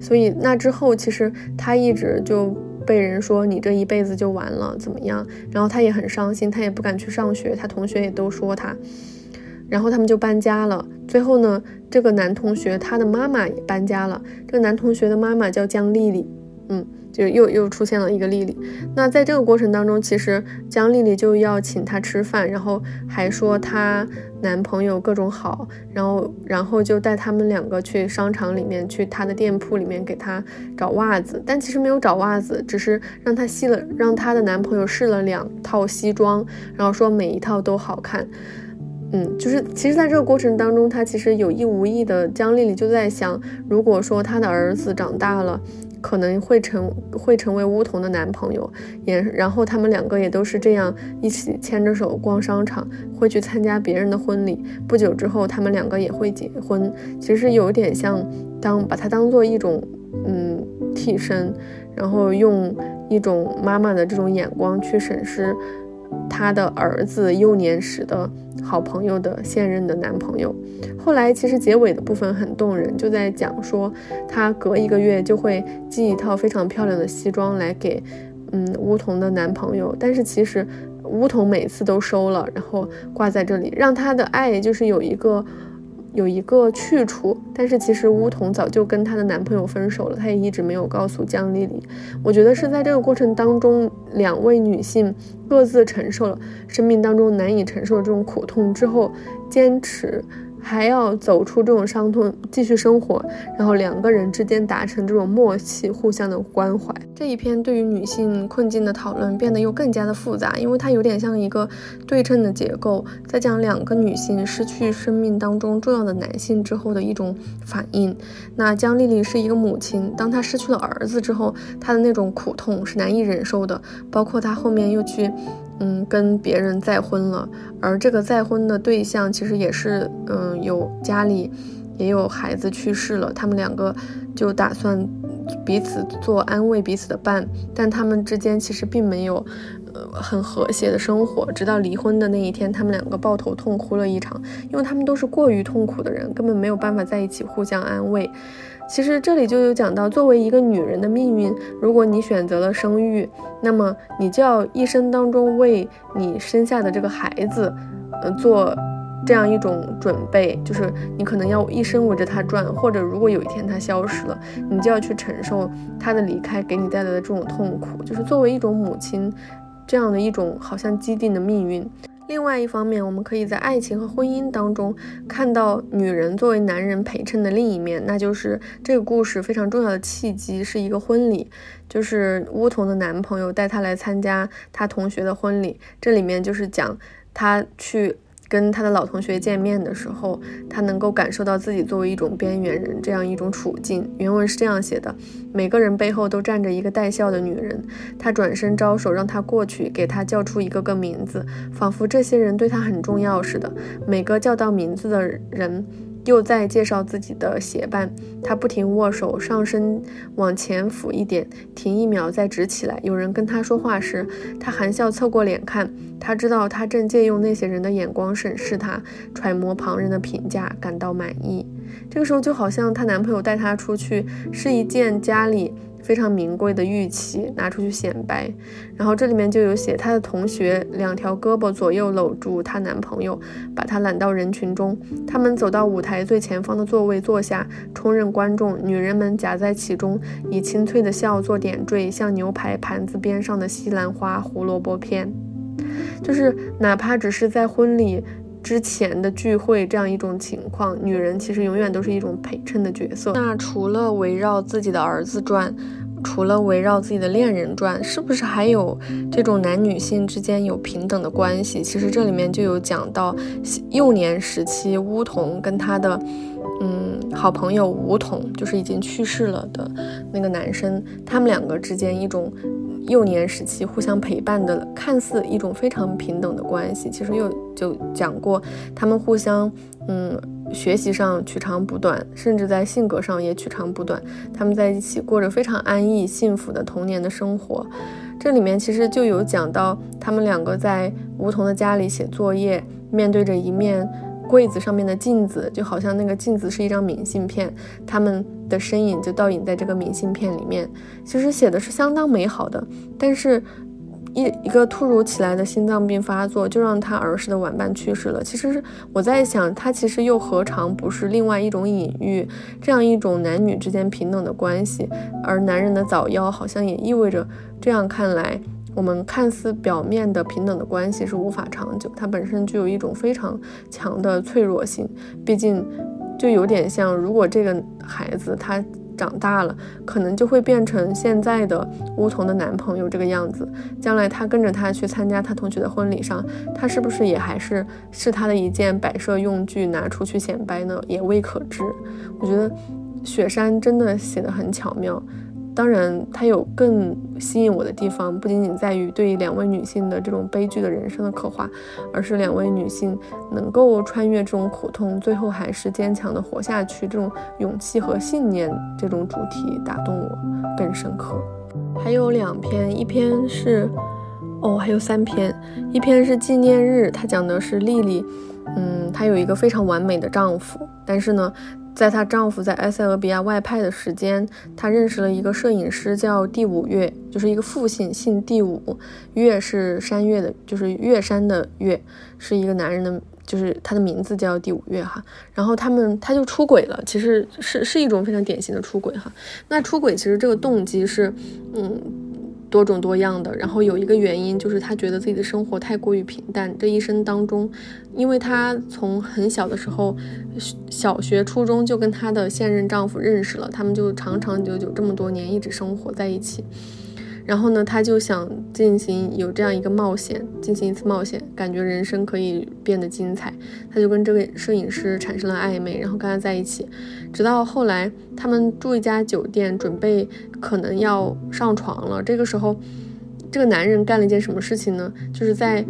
所以那之后其实他一直就被人说你这一辈子就完了怎么样？然后他也很伤心，他也不敢去上学，他同学也都说他，然后他们就搬家了。最后呢，这个男同学他的妈妈也搬家了，这个男同学的妈妈叫江丽丽，嗯。就又又出现了一个丽丽，那在这个过程当中，其实江丽丽就要请她吃饭，然后还说她男朋友各种好，然后然后就带他们两个去商场里面，去她的店铺里面给她找袜子，但其实没有找袜子，只是让她试了，让她的男朋友试了两套西装，然后说每一套都好看，嗯，就是其实在这个过程当中，她其实有意无意的，江丽丽就在想，如果说她的儿子长大了。可能会成会成为乌桐的男朋友，也然后他们两个也都是这样一起牵着手逛商场，会去参加别人的婚礼。不久之后，他们两个也会结婚。其实有点像当把它当做一种嗯替身，然后用一种妈妈的这种眼光去审视。她的儿子幼年时的好朋友的现任的男朋友，后来其实结尾的部分很动人，就在讲说她隔一个月就会寄一套非常漂亮的西装来给嗯乌桐的男朋友，但是其实乌桐每次都收了，然后挂在这里，让她的爱就是有一个。有一个去处，但是其实乌桐早就跟她的男朋友分手了，她也一直没有告诉江丽丽。我觉得是在这个过程当中，两位女性各自承受了生命当中难以承受的这种苦痛之后，坚持。还要走出这种伤痛，继续生活，然后两个人之间达成这种默契，互相的关怀。这一篇对于女性困境的讨论变得又更加的复杂，因为它有点像一个对称的结构，在讲两个女性失去生命当中重要的男性之后的一种反应。那江丽丽是一个母亲，当她失去了儿子之后，她的那种苦痛是难以忍受的，包括她后面又去。嗯，跟别人再婚了，而这个再婚的对象其实也是，嗯，有家里也有孩子去世了，他们两个就打算彼此做安慰彼此的伴，但他们之间其实并没有，呃，很和谐的生活，直到离婚的那一天，他们两个抱头痛哭了一场，因为他们都是过于痛苦的人，根本没有办法在一起互相安慰。其实这里就有讲到，作为一个女人的命运，如果你选择了生育，那么你就要一生当中为你生下的这个孩子，呃，做这样一种准备，就是你可能要一生围着他转，或者如果有一天他消失了，你就要去承受他的离开给你带来的这种痛苦，就是作为一种母亲，这样的一种好像既定的命运。另外一方面，我们可以在爱情和婚姻当中看到女人作为男人陪衬的另一面，那就是这个故事非常重要的契机是一个婚礼，就是乌桐的男朋友带她来参加她同学的婚礼。这里面就是讲她去。跟他的老同学见面的时候，他能够感受到自己作为一种边缘人这样一种处境。原文是这样写的：每个人背后都站着一个带笑的女人，他转身招手让他过去，给他叫出一个个名字，仿佛这些人对他很重要似的。每个叫到名字的人。又在介绍自己的鞋伴，他不停握手，上身往前俯一点，停一秒，再直起来。有人跟他说话时，他含笑侧过脸看。他知道他正借用那些人的眼光审视他，揣摩旁人的评价，感到满意。这个时候就好像她男朋友带她出去，是一件家里。非常名贵的玉器拿出去显摆，然后这里面就有写她的同学两条胳膊左右搂住她男朋友，把她揽到人群中。他们走到舞台最前方的座位坐下，充任观众。女人们夹在其中，以清脆的笑做点缀，像牛排盘子边上的西兰花、胡萝卜片。就是哪怕只是在婚礼之前的聚会这样一种情况，女人其实永远都是一种陪衬的角色。那除了围绕自己的儿子转。除了围绕自己的恋人转，是不是还有这种男女性之间有平等的关系？其实这里面就有讲到幼年时期乌童跟他的嗯好朋友吴桐，就是已经去世了的那个男生，他们两个之间一种幼年时期互相陪伴的，看似一种非常平等的关系。其实又就讲过他们互相嗯。学习上取长补短，甚至在性格上也取长补短。他们在一起过着非常安逸、幸福的童年的生活。这里面其实就有讲到他们两个在梧桐的家里写作业，面对着一面柜子上面的镜子，就好像那个镜子是一张明信片，他们的身影就倒影在这个明信片里面。其实写的是相当美好的，但是。一一个突如其来的心脏病发作，就让他儿时的玩伴去世了。其实我在想，他其实又何尝不是另外一种隐喻，这样一种男女之间平等的关系？而男人的早夭，好像也意味着，这样看来，我们看似表面的平等的关系是无法长久，它本身具有一种非常强的脆弱性。毕竟，就有点像，如果这个孩子他。长大了，可能就会变成现在的梧桐的男朋友这个样子。将来他跟着他去参加他同学的婚礼上，他是不是也还是是他的一件摆设用具拿出去显摆呢？也未可知。我觉得雪山真的写得很巧妙。当然，它有更吸引我的地方，不仅仅在于对两位女性的这种悲剧的人生的刻画，而是两位女性能够穿越这种苦痛，最后还是坚强的活下去，这种勇气和信念这种主题打动我更深刻。还有两篇，一篇是，哦，还有三篇，一篇是纪念日，它讲的是丽丽，嗯，她有一个非常完美的丈夫，但是呢。在她丈夫在埃塞俄比亚外派的时间，她认识了一个摄影师，叫第五月，就是一个复姓，姓第五，月是山岳的，就是岳山的岳，是一个男人的，就是他的名字叫第五月哈。然后他们他就出轨了，其实是是一种非常典型的出轨哈。那出轨其实这个动机是，嗯。多种多样的，然后有一个原因就是她觉得自己的生活太过于平淡。这一生当中，因为她从很小的时候，小学、初中就跟她的现任丈夫认识了，他们就长长久久这么多年一直生活在一起。然后呢，他就想进行有这样一个冒险，进行一次冒险，感觉人生可以变得精彩。他就跟这位摄影师产生了暧昧，然后跟他在一起，直到后来他们住一家酒店，准备可能要上床了。这个时候，这个男人干了一件什么事情呢？就是在。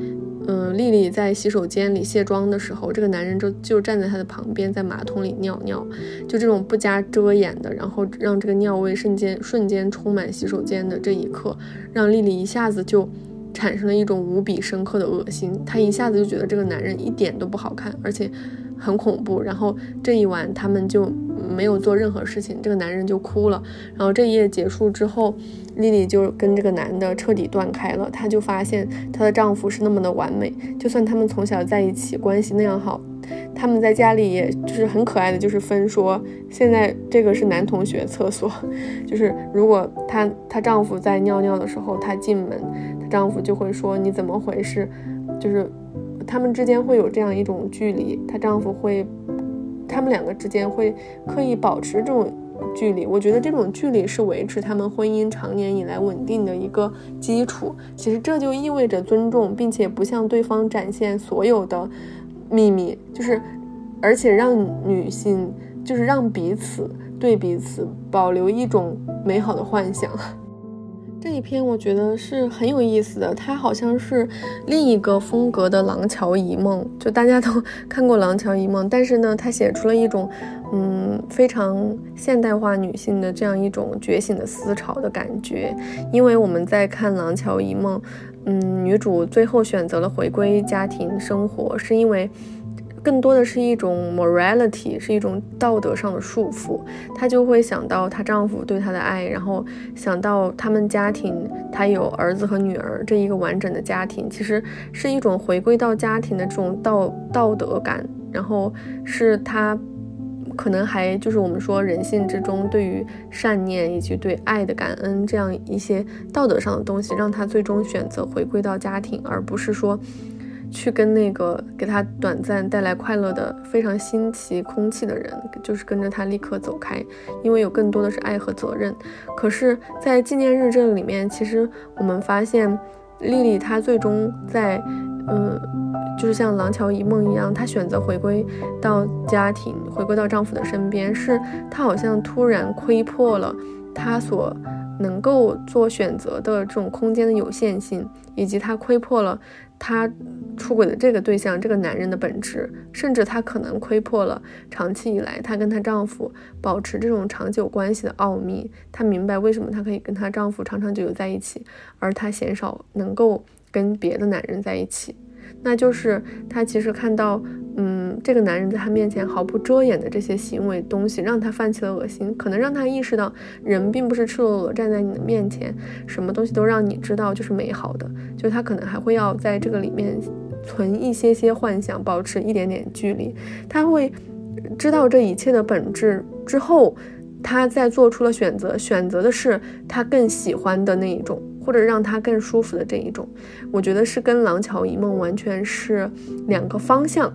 嗯，丽丽在洗手间里卸妆的时候，这个男人就就站在她的旁边，在马桶里尿尿，就这种不加遮掩的，然后让这个尿味瞬间瞬间充满洗手间的这一刻，让丽丽一下子就产生了一种无比深刻的恶心，她一下子就觉得这个男人一点都不好看，而且很恐怖。然后这一晚他们就没有做任何事情，这个男人就哭了。然后这一夜结束之后。丽丽就跟这个男的彻底断开了，她就发现她的丈夫是那么的完美，就算他们从小在一起，关系那样好，他们在家里也就是很可爱的，就是分说现在这个是男同学厕所，就是如果她她丈夫在尿尿的时候，她进门，她丈夫就会说你怎么回事，就是他们之间会有这样一种距离，她丈夫会，他们两个之间会刻意保持这种。距离，我觉得这种距离是维持他们婚姻长年以来稳定的一个基础。其实这就意味着尊重，并且不向对方展现所有的秘密，就是而且让女性就是让彼此对彼此保留一种美好的幻想。这一篇我觉得是很有意思的，它好像是另一个风格的《廊桥遗梦》，就大家都 看过《廊桥遗梦》，但是呢，它写出了一种，嗯，非常现代化女性的这样一种觉醒的思潮的感觉。因为我们在看《廊桥遗梦》，嗯，女主最后选择了回归家庭生活，是因为。更多的是一种 morality，是一种道德上的束缚。她就会想到她丈夫对她的爱，然后想到他们家庭，她有儿子和女儿这一个完整的家庭，其实是一种回归到家庭的这种道道德感。然后是她可能还就是我们说人性之中对于善念以及对爱的感恩这样一些道德上的东西，让她最终选择回归到家庭，而不是说。去跟那个给他短暂带来快乐的非常新奇空气的人，就是跟着他立刻走开，因为有更多的是爱和责任。可是，在纪念日这里面，其实我们发现，丽丽她最终在，嗯，就是像廊桥遗梦一样，她选择回归到家庭，回归到丈夫的身边，是她好像突然窥破了她所能够做选择的这种空间的有限性，以及她窥破了她。出轨的这个对象，这个男人的本质，甚至她可能窥破了长期以来她跟她丈夫保持这种长久关系的奥秘。她明白为什么她可以跟她丈夫长长久久在一起，而她鲜少能够跟别的男人在一起。那就是他其实看到，嗯，这个男人在她面前毫不遮掩的这些行为东西，让他泛起了恶心，可能让他意识到，人并不是赤裸裸站在你的面前，什么东西都让你知道就是美好的，就他可能还会要在这个里面。存一些些幻想，保持一点点距离。他会知道这一切的本质之后，他再做出了选择，选择的是他更喜欢的那一种，或者让他更舒服的这一种。我觉得是跟《廊桥遗梦》完全是两个方向。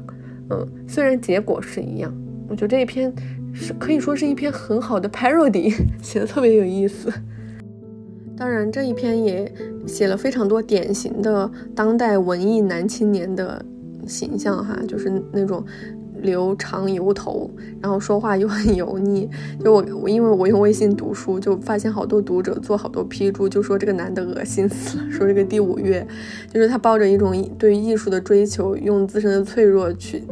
嗯，虽然结果是一样，我觉得这一篇是可以说是一篇很好的 parody，写的特别有意思。当然，这一篇也写了非常多典型的当代文艺男青年的形象哈，就是那种留长油头，然后说话又很油腻。就我，我因为我用微信读书，就发现好多读者做好多批注，就说这个男的恶心死了，说这个第五月，就是他抱着一种对艺术的追求，用自身的脆弱去。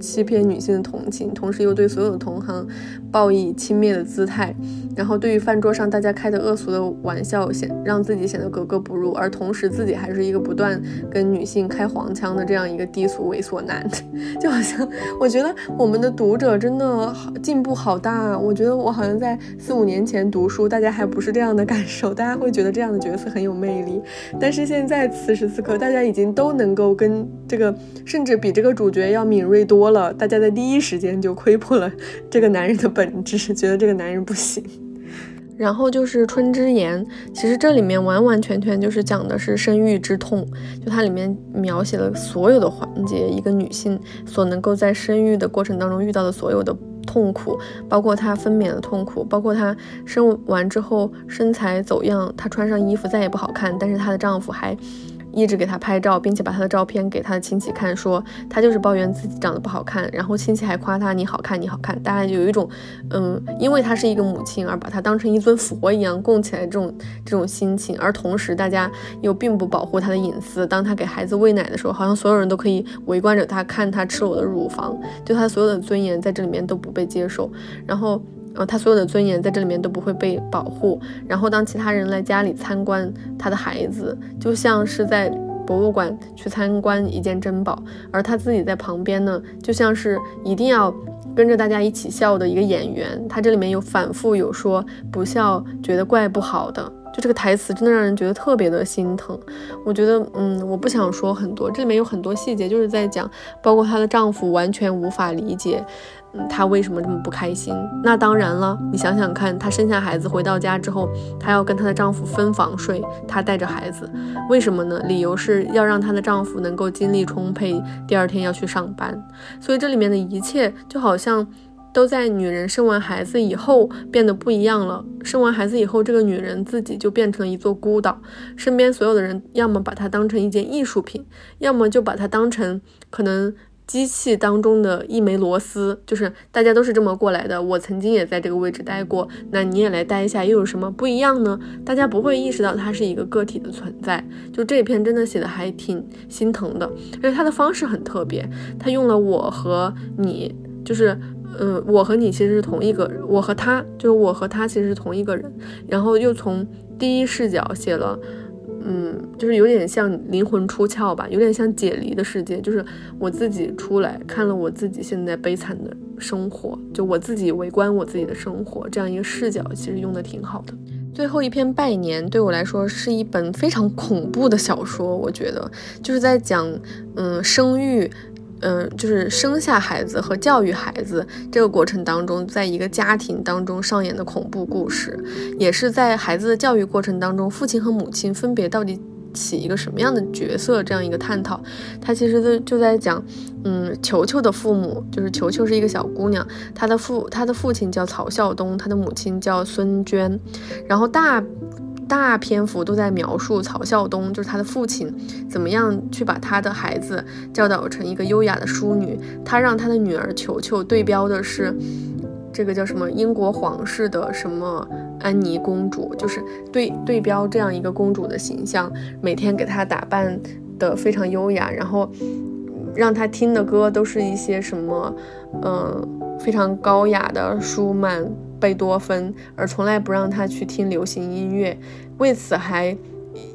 欺骗女性的同情，同时又对所有的同行报以轻蔑的姿态，然后对于饭桌上大家开的恶俗的玩笑，显让自己显得格格不入，而同时自己还是一个不断跟女性开黄腔的这样一个低俗猥琐男，就好像我觉得我们的读者真的好进步好大，啊我觉得我好像在四五年前读书，大家还不是这样的感受，大家会觉得这样的角色很有魅力，但是现在此时此刻，大家已经都能够跟这个，甚至比这个主角要敏锐多。了，大家在第一时间就窥破了这个男人的本质，觉得这个男人不行。然后就是《春之言》，其实这里面完完全全就是讲的是生育之痛，就它里面描写了所有的环节，一个女性所能够在生育的过程当中遇到的所有的痛苦，包括她分娩的痛苦，包括她生完之后身材走样，她穿上衣服再也不好看，但是她的丈夫还。一直给她拍照，并且把她的照片给她的亲戚看，说她就是抱怨自己长得不好看，然后亲戚还夸她你好看你好看，大家有一种，嗯，因为她是一个母亲而把她当成一尊佛一样供起来这种这种心情，而同时大家又并不保护她的隐私，当她给孩子喂奶的时候，好像所有人都可以围观着她看她吃我的乳房，就她所有的尊严在这里面都不被接受，然后。呃，他所有的尊严在这里面都不会被保护。然后，当其他人来家里参观他的孩子，就像是在博物馆去参观一件珍宝，而他自己在旁边呢，就像是一定要跟着大家一起笑的一个演员。他这里面有反复有说不笑觉得怪不好的，就这个台词真的让人觉得特别的心疼。我觉得，嗯，我不想说很多，这里面有很多细节就是在讲，包括她的丈夫完全无法理解。嗯，她为什么这么不开心？那当然了，你想想看，她生下孩子回到家之后，她要跟她的丈夫分房睡，她带着孩子，为什么呢？理由是要让她的丈夫能够精力充沛，第二天要去上班。所以这里面的一切就好像都在女人生完孩子以后变得不一样了。生完孩子以后，这个女人自己就变成了一座孤岛，身边所有的人要么把她当成一件艺术品，要么就把她当成可能。机器当中的一枚螺丝，就是大家都是这么过来的。我曾经也在这个位置待过，那你也来待一下，又有什么不一样呢？大家不会意识到它是一个个体的存在。就这篇真的写的还挺心疼的，而且他的方式很特别，他用了我和你，就是。嗯，我和你其实是同一个，我和他就是我和他其实是同一个人，然后又从第一视角写了，嗯，就是有点像灵魂出窍吧，有点像解离的世界，就是我自己出来看了我自己现在悲惨的生活，就我自己围观我自己的生活这样一个视角，其实用的挺好的。最后一篇拜年对我来说是一本非常恐怖的小说，我觉得就是在讲，嗯，生育。嗯，就是生下孩子和教育孩子这个过程当中，在一个家庭当中上演的恐怖故事，也是在孩子的教育过程当中，父亲和母亲分别到底起一个什么样的角色这样一个探讨。他其实就在讲，嗯，球球的父母就是球球是一个小姑娘，她的父她的父亲叫曹孝东，她的母亲叫孙娟，然后大。大篇幅都在描述曹孝东，就是他的父亲，怎么样去把他的孩子教导成一个优雅的淑女。他让他的女儿球球对标的是这个叫什么英国皇室的什么安妮公主，就是对对标这样一个公主的形象，每天给她打扮的非常优雅，然后让她听的歌都是一些什么，嗯，非常高雅的舒曼。贝多芬，而从来不让他去听流行音乐，为此还。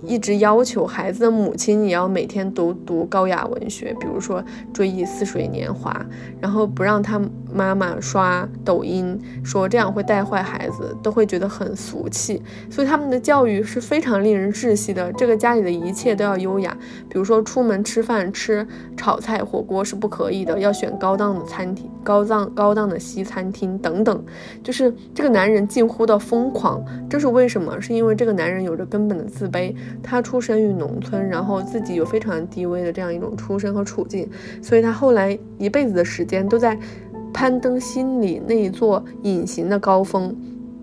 一直要求孩子的母亲也要每天读读高雅文学，比如说《追忆似水年华》，然后不让他妈妈刷抖音，说这样会带坏孩子，都会觉得很俗气。所以他们的教育是非常令人窒息的。这个家里的一切都要优雅，比如说出门吃饭吃炒菜火锅是不可以的，要选高档的餐厅、高档高档的西餐厅等等。就是这个男人近乎的疯狂，这是为什么？是因为这个男人有着根本的自卑。他出生于农村，然后自己有非常低微的这样一种出身和处境，所以他后来一辈子的时间都在攀登心里那一座隐形的高峰。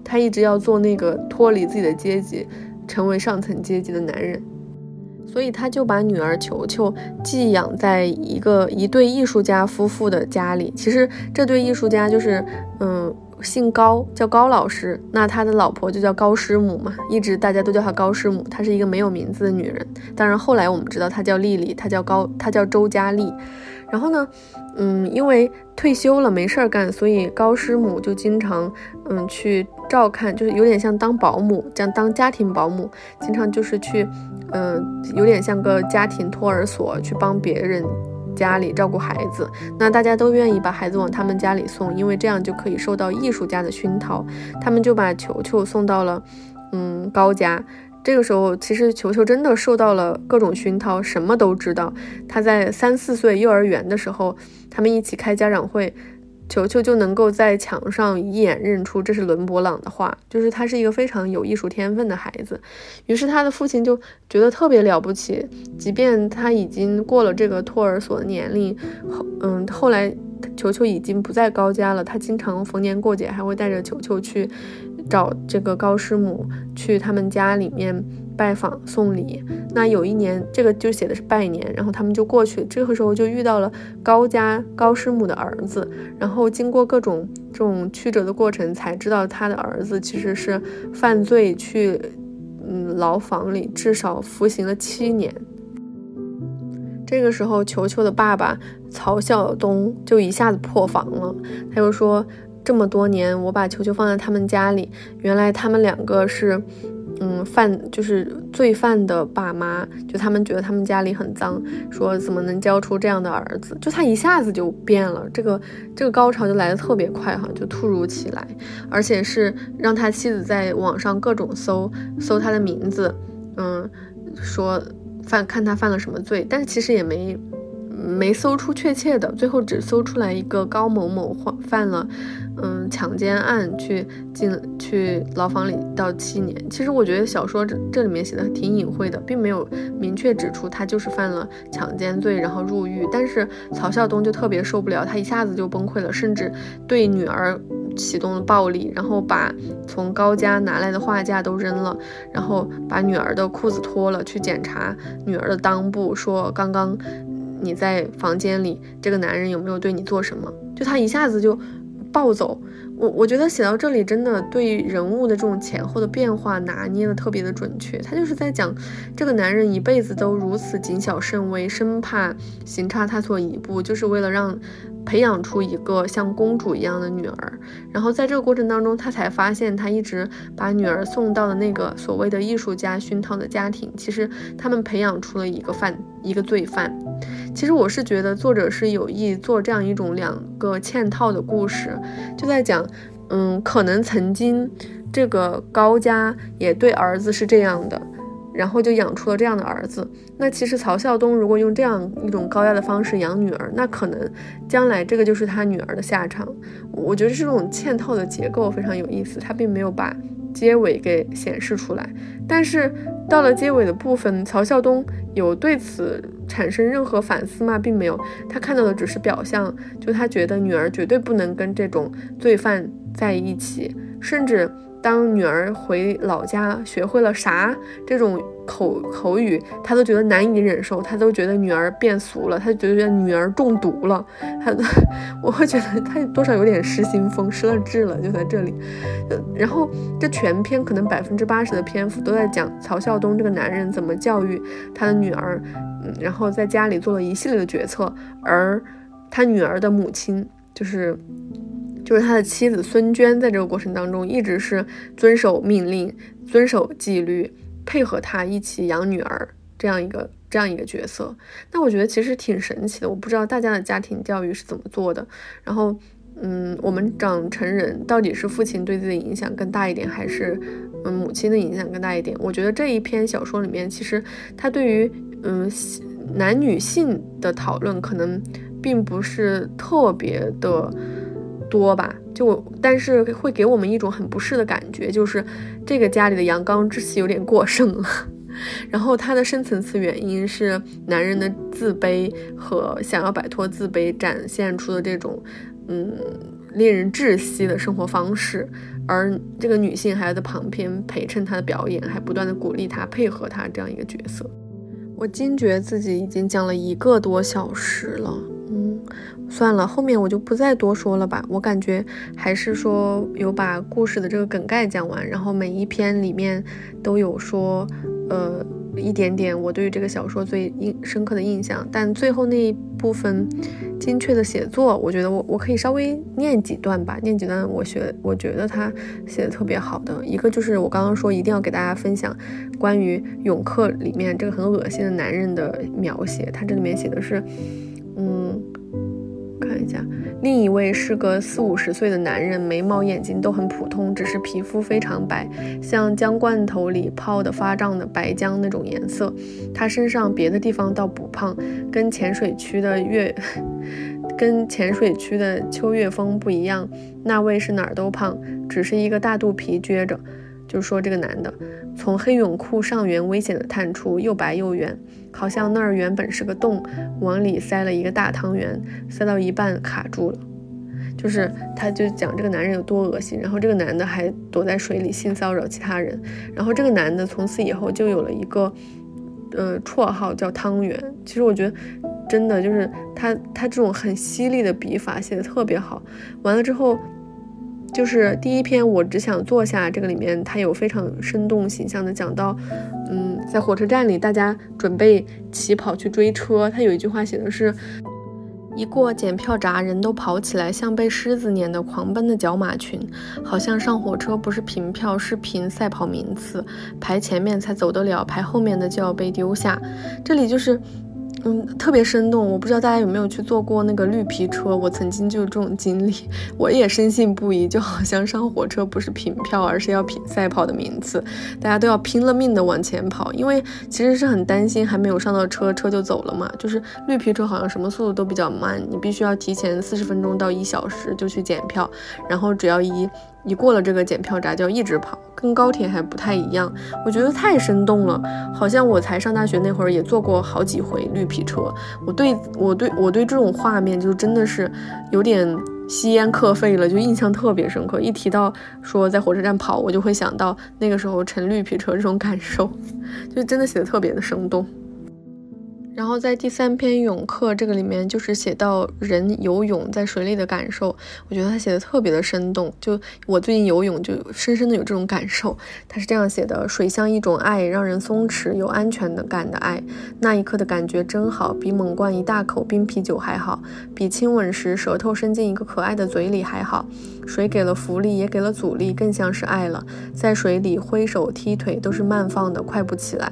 他一直要做那个脱离自己的阶级，成为上层阶级的男人，所以他就把女儿球球寄养在一个一对艺术家夫妇的家里。其实这对艺术家就是，嗯。姓高，叫高老师，那他的老婆就叫高师母嘛，一直大家都叫她高师母。她是一个没有名字的女人，当然后来我们知道她叫丽丽，她叫高，她叫周佳丽。然后呢，嗯，因为退休了没事儿干，所以高师母就经常嗯去照看，就是有点像当保姆，这样当家庭保姆，经常就是去，嗯，有点像个家庭托儿所，去帮别人。家里照顾孩子，那大家都愿意把孩子往他们家里送，因为这样就可以受到艺术家的熏陶。他们就把球球送到了，嗯，高家。这个时候，其实球球真的受到了各种熏陶，什么都知道。他在三四岁幼儿园的时候，他们一起开家长会。球球就能够在墙上一眼认出这是伦勃朗的画，就是他是一个非常有艺术天分的孩子。于是他的父亲就觉得特别了不起，即便他已经过了这个托儿所的年龄，后嗯，后来球球已经不在高家了，他经常逢年过节还会带着球球去找这个高师母，去他们家里面。拜访送礼，那有一年，这个就写的是拜年，然后他们就过去，这个时候就遇到了高家高师母的儿子，然后经过各种这种曲折的过程，才知道他的儿子其实是犯罪去，嗯，牢房里至少服刑了七年。这个时候，球球的爸爸曹晓东就一下子破防了，他又说，这么多年我把球球放在他们家里，原来他们两个是。嗯，犯就是罪犯的爸妈，就他们觉得他们家里很脏，说怎么能教出这样的儿子？就他一下子就变了，这个这个高潮就来的特别快哈，就突如其来，而且是让他妻子在网上各种搜搜他的名字，嗯，说犯看他犯了什么罪，但是其实也没。没搜出确切的，最后只搜出来一个高某某犯犯了，嗯，强奸案，去进去牢房里到七年。其实我觉得小说这这里面写的挺隐晦的，并没有明确指出他就是犯了强奸罪然后入狱。但是曹孝东就特别受不了，他一下子就崩溃了，甚至对女儿启动了暴力，然后把从高家拿来的画架都扔了，然后把女儿的裤子脱了去检查女儿的裆部，说刚刚。你在房间里，这个男人有没有对你做什么？就他一下子就暴走。我我觉得写到这里，真的对人物的这种前后的变化拿捏的特别的准确。他就是在讲这个男人一辈子都如此谨小慎微，生怕行差踏错一步，就是为了让。培养出一个像公主一样的女儿，然后在这个过程当中，他才发现他一直把女儿送到的那个所谓的艺术家熏陶的家庭，其实他们培养出了一个犯一个罪犯。其实我是觉得作者是有意做这样一种两个嵌套的故事，就在讲，嗯，可能曾经这个高家也对儿子是这样的。然后就养出了这样的儿子。那其实曹孝东如果用这样一种高压的方式养女儿，那可能将来这个就是他女儿的下场。我觉得这种嵌套的结构非常有意思，他并没有把结尾给显示出来。但是到了结尾的部分，曹孝东有对此产生任何反思吗？并没有，他看到的只是表象，就他觉得女儿绝对不能跟这种罪犯在一起，甚至。当女儿回老家学会了啥这种口口语，他都觉得难以忍受，他都觉得女儿变俗了，他觉得女儿中毒了，他，我会觉得他多少有点失心疯、失了智了，就在这里。然后这全篇可能百分之八十的篇幅都在讲曹孝东这个男人怎么教育他的女儿，嗯，然后在家里做了一系列的决策，而他女儿的母亲就是。就是他的妻子孙娟，在这个过程当中一直是遵守命令、遵守纪律，配合他一起养女儿这样一个这样一个角色。那我觉得其实挺神奇的，我不知道大家的家庭教育是怎么做的。然后，嗯，我们长成人到底是父亲对自己的影响更大一点，还是嗯母亲的影响更大一点？我觉得这一篇小说里面，其实他对于嗯男女性的讨论可能并不是特别的。多吧，就但是会给我们一种很不适的感觉，就是这个家里的阳刚之气有点过剩了。然后它的深层次原因是男人的自卑和想要摆脱自卑展现出的这种嗯令人窒息的生活方式，而这个女性还在旁边陪衬他的表演，还不断的鼓励他配合他这样一个角色。我惊觉自己已经讲了一个多小时了，嗯。算了，后面我就不再多说了吧。我感觉还是说有把故事的这个梗概讲完，然后每一篇里面都有说，呃，一点点我对于这个小说最印深刻的印象。但最后那一部分精确的写作，我觉得我我可以稍微念几段吧，念几段我学我觉得他写的特别好的一个就是我刚刚说一定要给大家分享关于永客里面这个很恶心的男人的描写，他这里面写的是，嗯。另一位是个四五十岁的男人，眉毛眼睛都很普通，只是皮肤非常白，像姜罐头里泡的发胀的白姜那种颜色。他身上别的地方倒不胖，跟浅水区的月，跟浅水区的秋月风不一样。那位是哪儿都胖，只是一个大肚皮撅着。就说这个男的从黑泳裤上缘危险的探出，又白又圆。好像那儿原本是个洞，往里塞了一个大汤圆，塞到一半卡住了。就是他就讲这个男人有多恶心，然后这个男的还躲在水里性骚扰其他人，然后这个男的从此以后就有了一个呃绰号叫汤圆。其实我觉得真的就是他他这种很犀利的笔法写的特别好。完了之后。就是第一篇，我只想坐下。这个里面它有非常生动形象的讲到，嗯，在火车站里，大家准备起跑去追车。他有一句话写的是：一过检票闸，人都跑起来，像被狮子撵的狂奔的角马群，好像上火车不是凭票，是凭赛跑名次，排前面才走得了，排后面的就要被丢下。这里就是。嗯，特别生动。我不知道大家有没有去坐过那个绿皮车，我曾经就有这种经历，我也深信不疑，就好像上火车不是凭票，而是要凭赛跑的名次，大家都要拼了命的往前跑，因为其实是很担心还没有上到车，车就走了嘛。就是绿皮车好像什么速度都比较慢，你必须要提前四十分钟到一小时就去检票，然后只要一。一过了这个检票闸就要一直跑，跟高铁还不太一样，我觉得太生动了，好像我才上大学那会儿也坐过好几回绿皮车，我对我对我对这种画面就真的是有点吸烟克肺了，就印象特别深刻。一提到说在火车站跑，我就会想到那个时候乘绿皮车这种感受，就真的写的特别的生动。然后在第三篇泳客这个里面，就是写到人游泳在水里的感受，我觉得他写的特别的生动。就我最近游泳，就深深的有这种感受。他是这样写的：水像一种爱，让人松弛有安全的感的爱。那一刻的感觉真好，比猛灌一大口冰啤酒还好，比亲吻时舌头伸进一个可爱的嘴里还好。水给了浮力，也给了阻力，更像是爱了。在水里挥手踢腿都是慢放的，快不起来。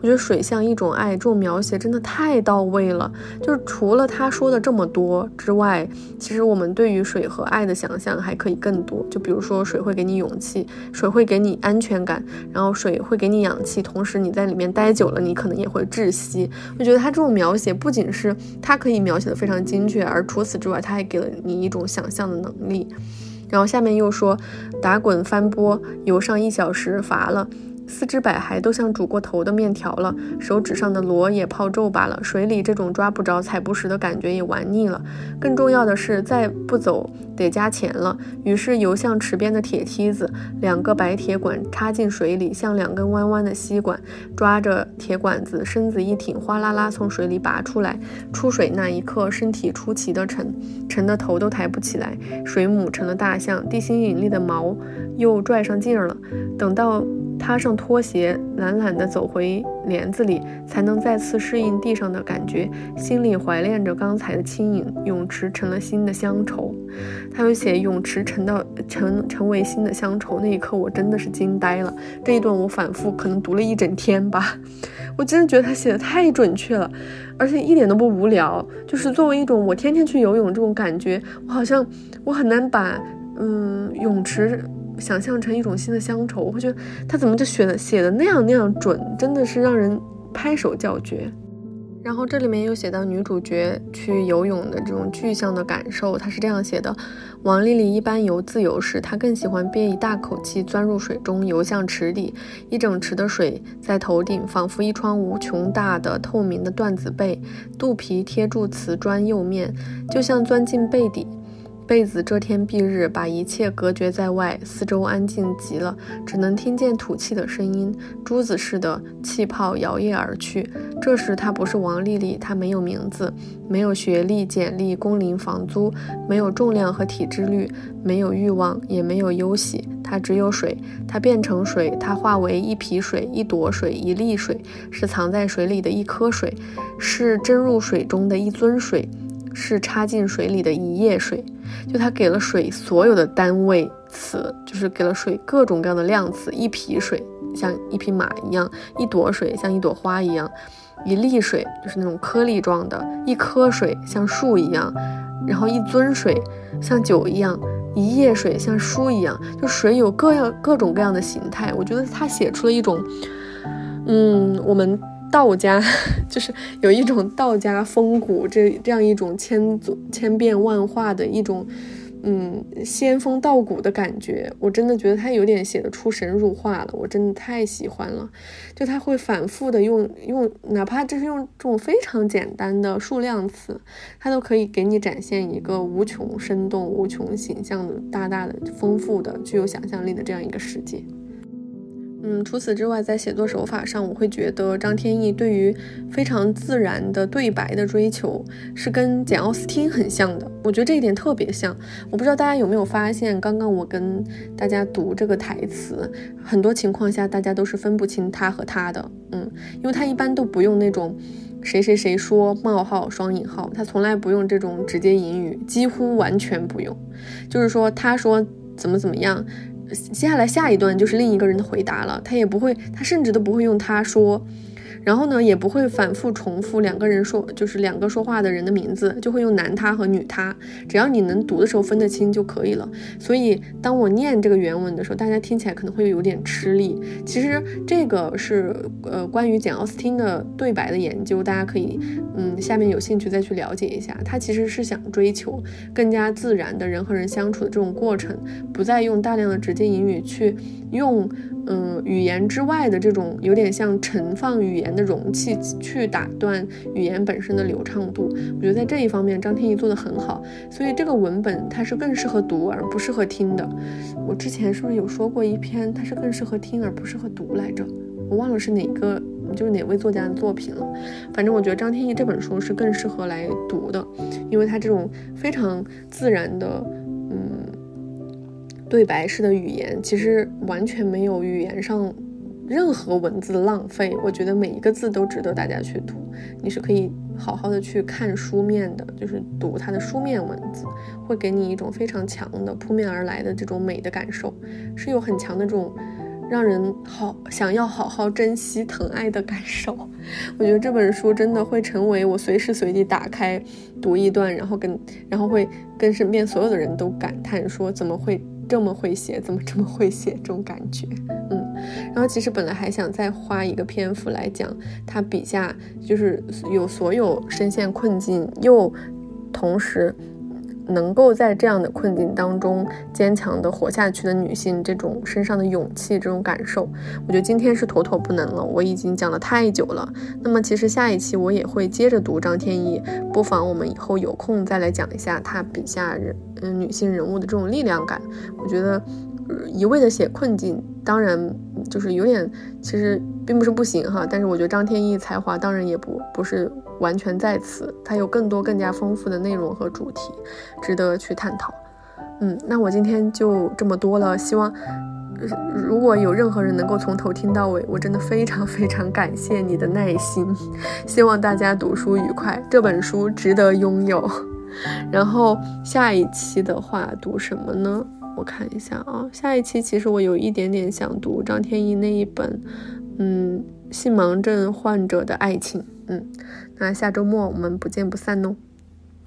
我觉得水像一种爱，这种描写真的。太到位了，就是除了他说的这么多之外，其实我们对于水和爱的想象还可以更多。就比如说，水会给你勇气，水会给你安全感，然后水会给你氧气，同时你在里面待久了，你可能也会窒息。我觉得他这种描写不仅是他可以描写的非常精确，而除此之外，他还给了你一种想象的能力。然后下面又说，打滚翻波，游上一小时，乏了。四肢百骸都像煮过头的面条了，手指上的螺也泡皱巴了。水里这种抓不着、踩不实的感觉也玩腻了。更重要的是，再不走得加钱了。于是游向池边的铁梯子，两个白铁管插进水里，像两根弯弯的吸管。抓着铁管子，身子一挺，哗啦啦从水里拔出来。出水那一刻，身体出奇的沉，沉的头都抬不起来。水母成了大象，地心引力的毛又拽上劲儿了。等到。踏上拖鞋，懒懒地走回帘子里，才能再次适应地上的感觉。心里怀恋着刚才的轻盈，泳池成了新的乡愁。他又写泳池成到成成为新的乡愁，那一刻我真的是惊呆了。这一段我反复可能读了一整天吧。我真的觉得他写的太准确了，而且一点都不无聊。就是作为一种我天天去游泳这种感觉，我好像我很难把嗯泳池。想象成一种新的乡愁，我会觉得他怎么就写的写的那样那样准，真的是让人拍手叫绝。然后这里面又写到女主角去游泳的这种具象的感受，她是这样写的：王丽丽一般游自由式，她更喜欢憋一大口气钻入水中，游向池底，一整池的水在头顶，仿佛一窗无穷大的透明的缎子被，肚皮贴住瓷砖釉面，就像钻进被底。被子遮天蔽日，把一切隔绝在外，四周安静极了，只能听见吐气的声音，珠子似的气泡摇曳而去。这时，她不是王丽丽，她没有名字，没有学历、简历、工龄、房租，没有重量和体脂率，没有欲望，也没有忧喜，她只有水。她变成水，她化为一匹水、一朵水、一粒水，是藏在水里的一颗水，是蒸入水中的一樽水。是插进水里的一液水，就它给了水所有的单位词，就是给了水各种各样的量词。一匹水像一匹马一样，一朵水像一朵花一样，一粒水就是那种颗粒状的，一颗水像树一样，然后一樽水像酒一样，一页水像书一样，就水有各样各种各样的形态。我觉得它写出了一种，嗯，我们。道家 就是有一种道家风骨，这这样一种千组千变万化的一种，嗯，仙风道骨的感觉。我真的觉得他有点写的出神入化了，我真的太喜欢了。就他会反复的用用，哪怕就是用这种非常简单的数量词，他都可以给你展现一个无穷生动、无穷形象的、大大的、丰富的、具有想象力的这样一个世界。嗯，除此之外，在写作手法上，我会觉得张天翼对于非常自然的对白的追求是跟简奥斯汀很像的。我觉得这一点特别像。我不知道大家有没有发现，刚刚我跟大家读这个台词，很多情况下大家都是分不清他和他的。嗯，因为他一般都不用那种谁谁谁说冒号双引号，他从来不用这种直接引语，几乎完全不用。就是说，他说怎么怎么样。接下来下一段就是另一个人的回答了，他也不会，他甚至都不会用他说。然后呢，也不会反复重复两个人说，就是两个说话的人的名字，就会用男他和女他，只要你能读的时候分得清就可以了。所以当我念这个原文的时候，大家听起来可能会有点吃力。其实这个是呃关于简奥斯汀的对白的研究，大家可以嗯下面有兴趣再去了解一下。他其实是想追求更加自然的人和人相处的这种过程，不再用大量的直接引语去用。嗯，语言之外的这种有点像盛放语言的容器，去打断语言本身的流畅度。我觉得在这一方面，张天翼做得很好。所以这个文本它是更适合读而不适合听的。我之前是不是有说过一篇，它是更适合听而不适合读来着？我忘了是哪个就是哪位作家的作品了。反正我觉得张天翼这本书是更适合来读的，因为他这种非常自然的，对白式的语言，其实完全没有语言上任何文字的浪费。我觉得每一个字都值得大家去读，你是可以。好好的去看书面的，就是读它的书面文字，会给你一种非常强的扑面而来的这种美的感受，是有很强的这种让人好想要好好珍惜疼爱的感受。我觉得这本书真的会成为我随时随地打开读一段，然后跟然后会跟身边所有的人都感叹说怎么会。这么会写，怎么这么会写？这种感觉，嗯，然后其实本来还想再花一个篇幅来讲他笔下，就是有所有深陷困境，又同时。能够在这样的困境当中坚强的活下去的女性，这种身上的勇气，这种感受，我觉得今天是妥妥不能了。我已经讲了太久了。那么其实下一期我也会接着读张天翼，不妨我们以后有空再来讲一下他笔下人，嗯，女性人物的这种力量感。我觉得。一味的写困境，当然就是有点，其实并不是不行哈。但是我觉得张天翼才华当然也不不是完全在此，他有更多更加丰富的内容和主题，值得去探讨。嗯，那我今天就这么多了。希望如果有任何人能够从头听到尾，我真的非常非常感谢你的耐心。希望大家读书愉快，这本书值得拥有。然后下一期的话读什么呢？我看一下啊，下一期其实我有一点点想读张天翼那一本，嗯，性盲症患者的爱情，嗯，那下周末我们不见不散哦。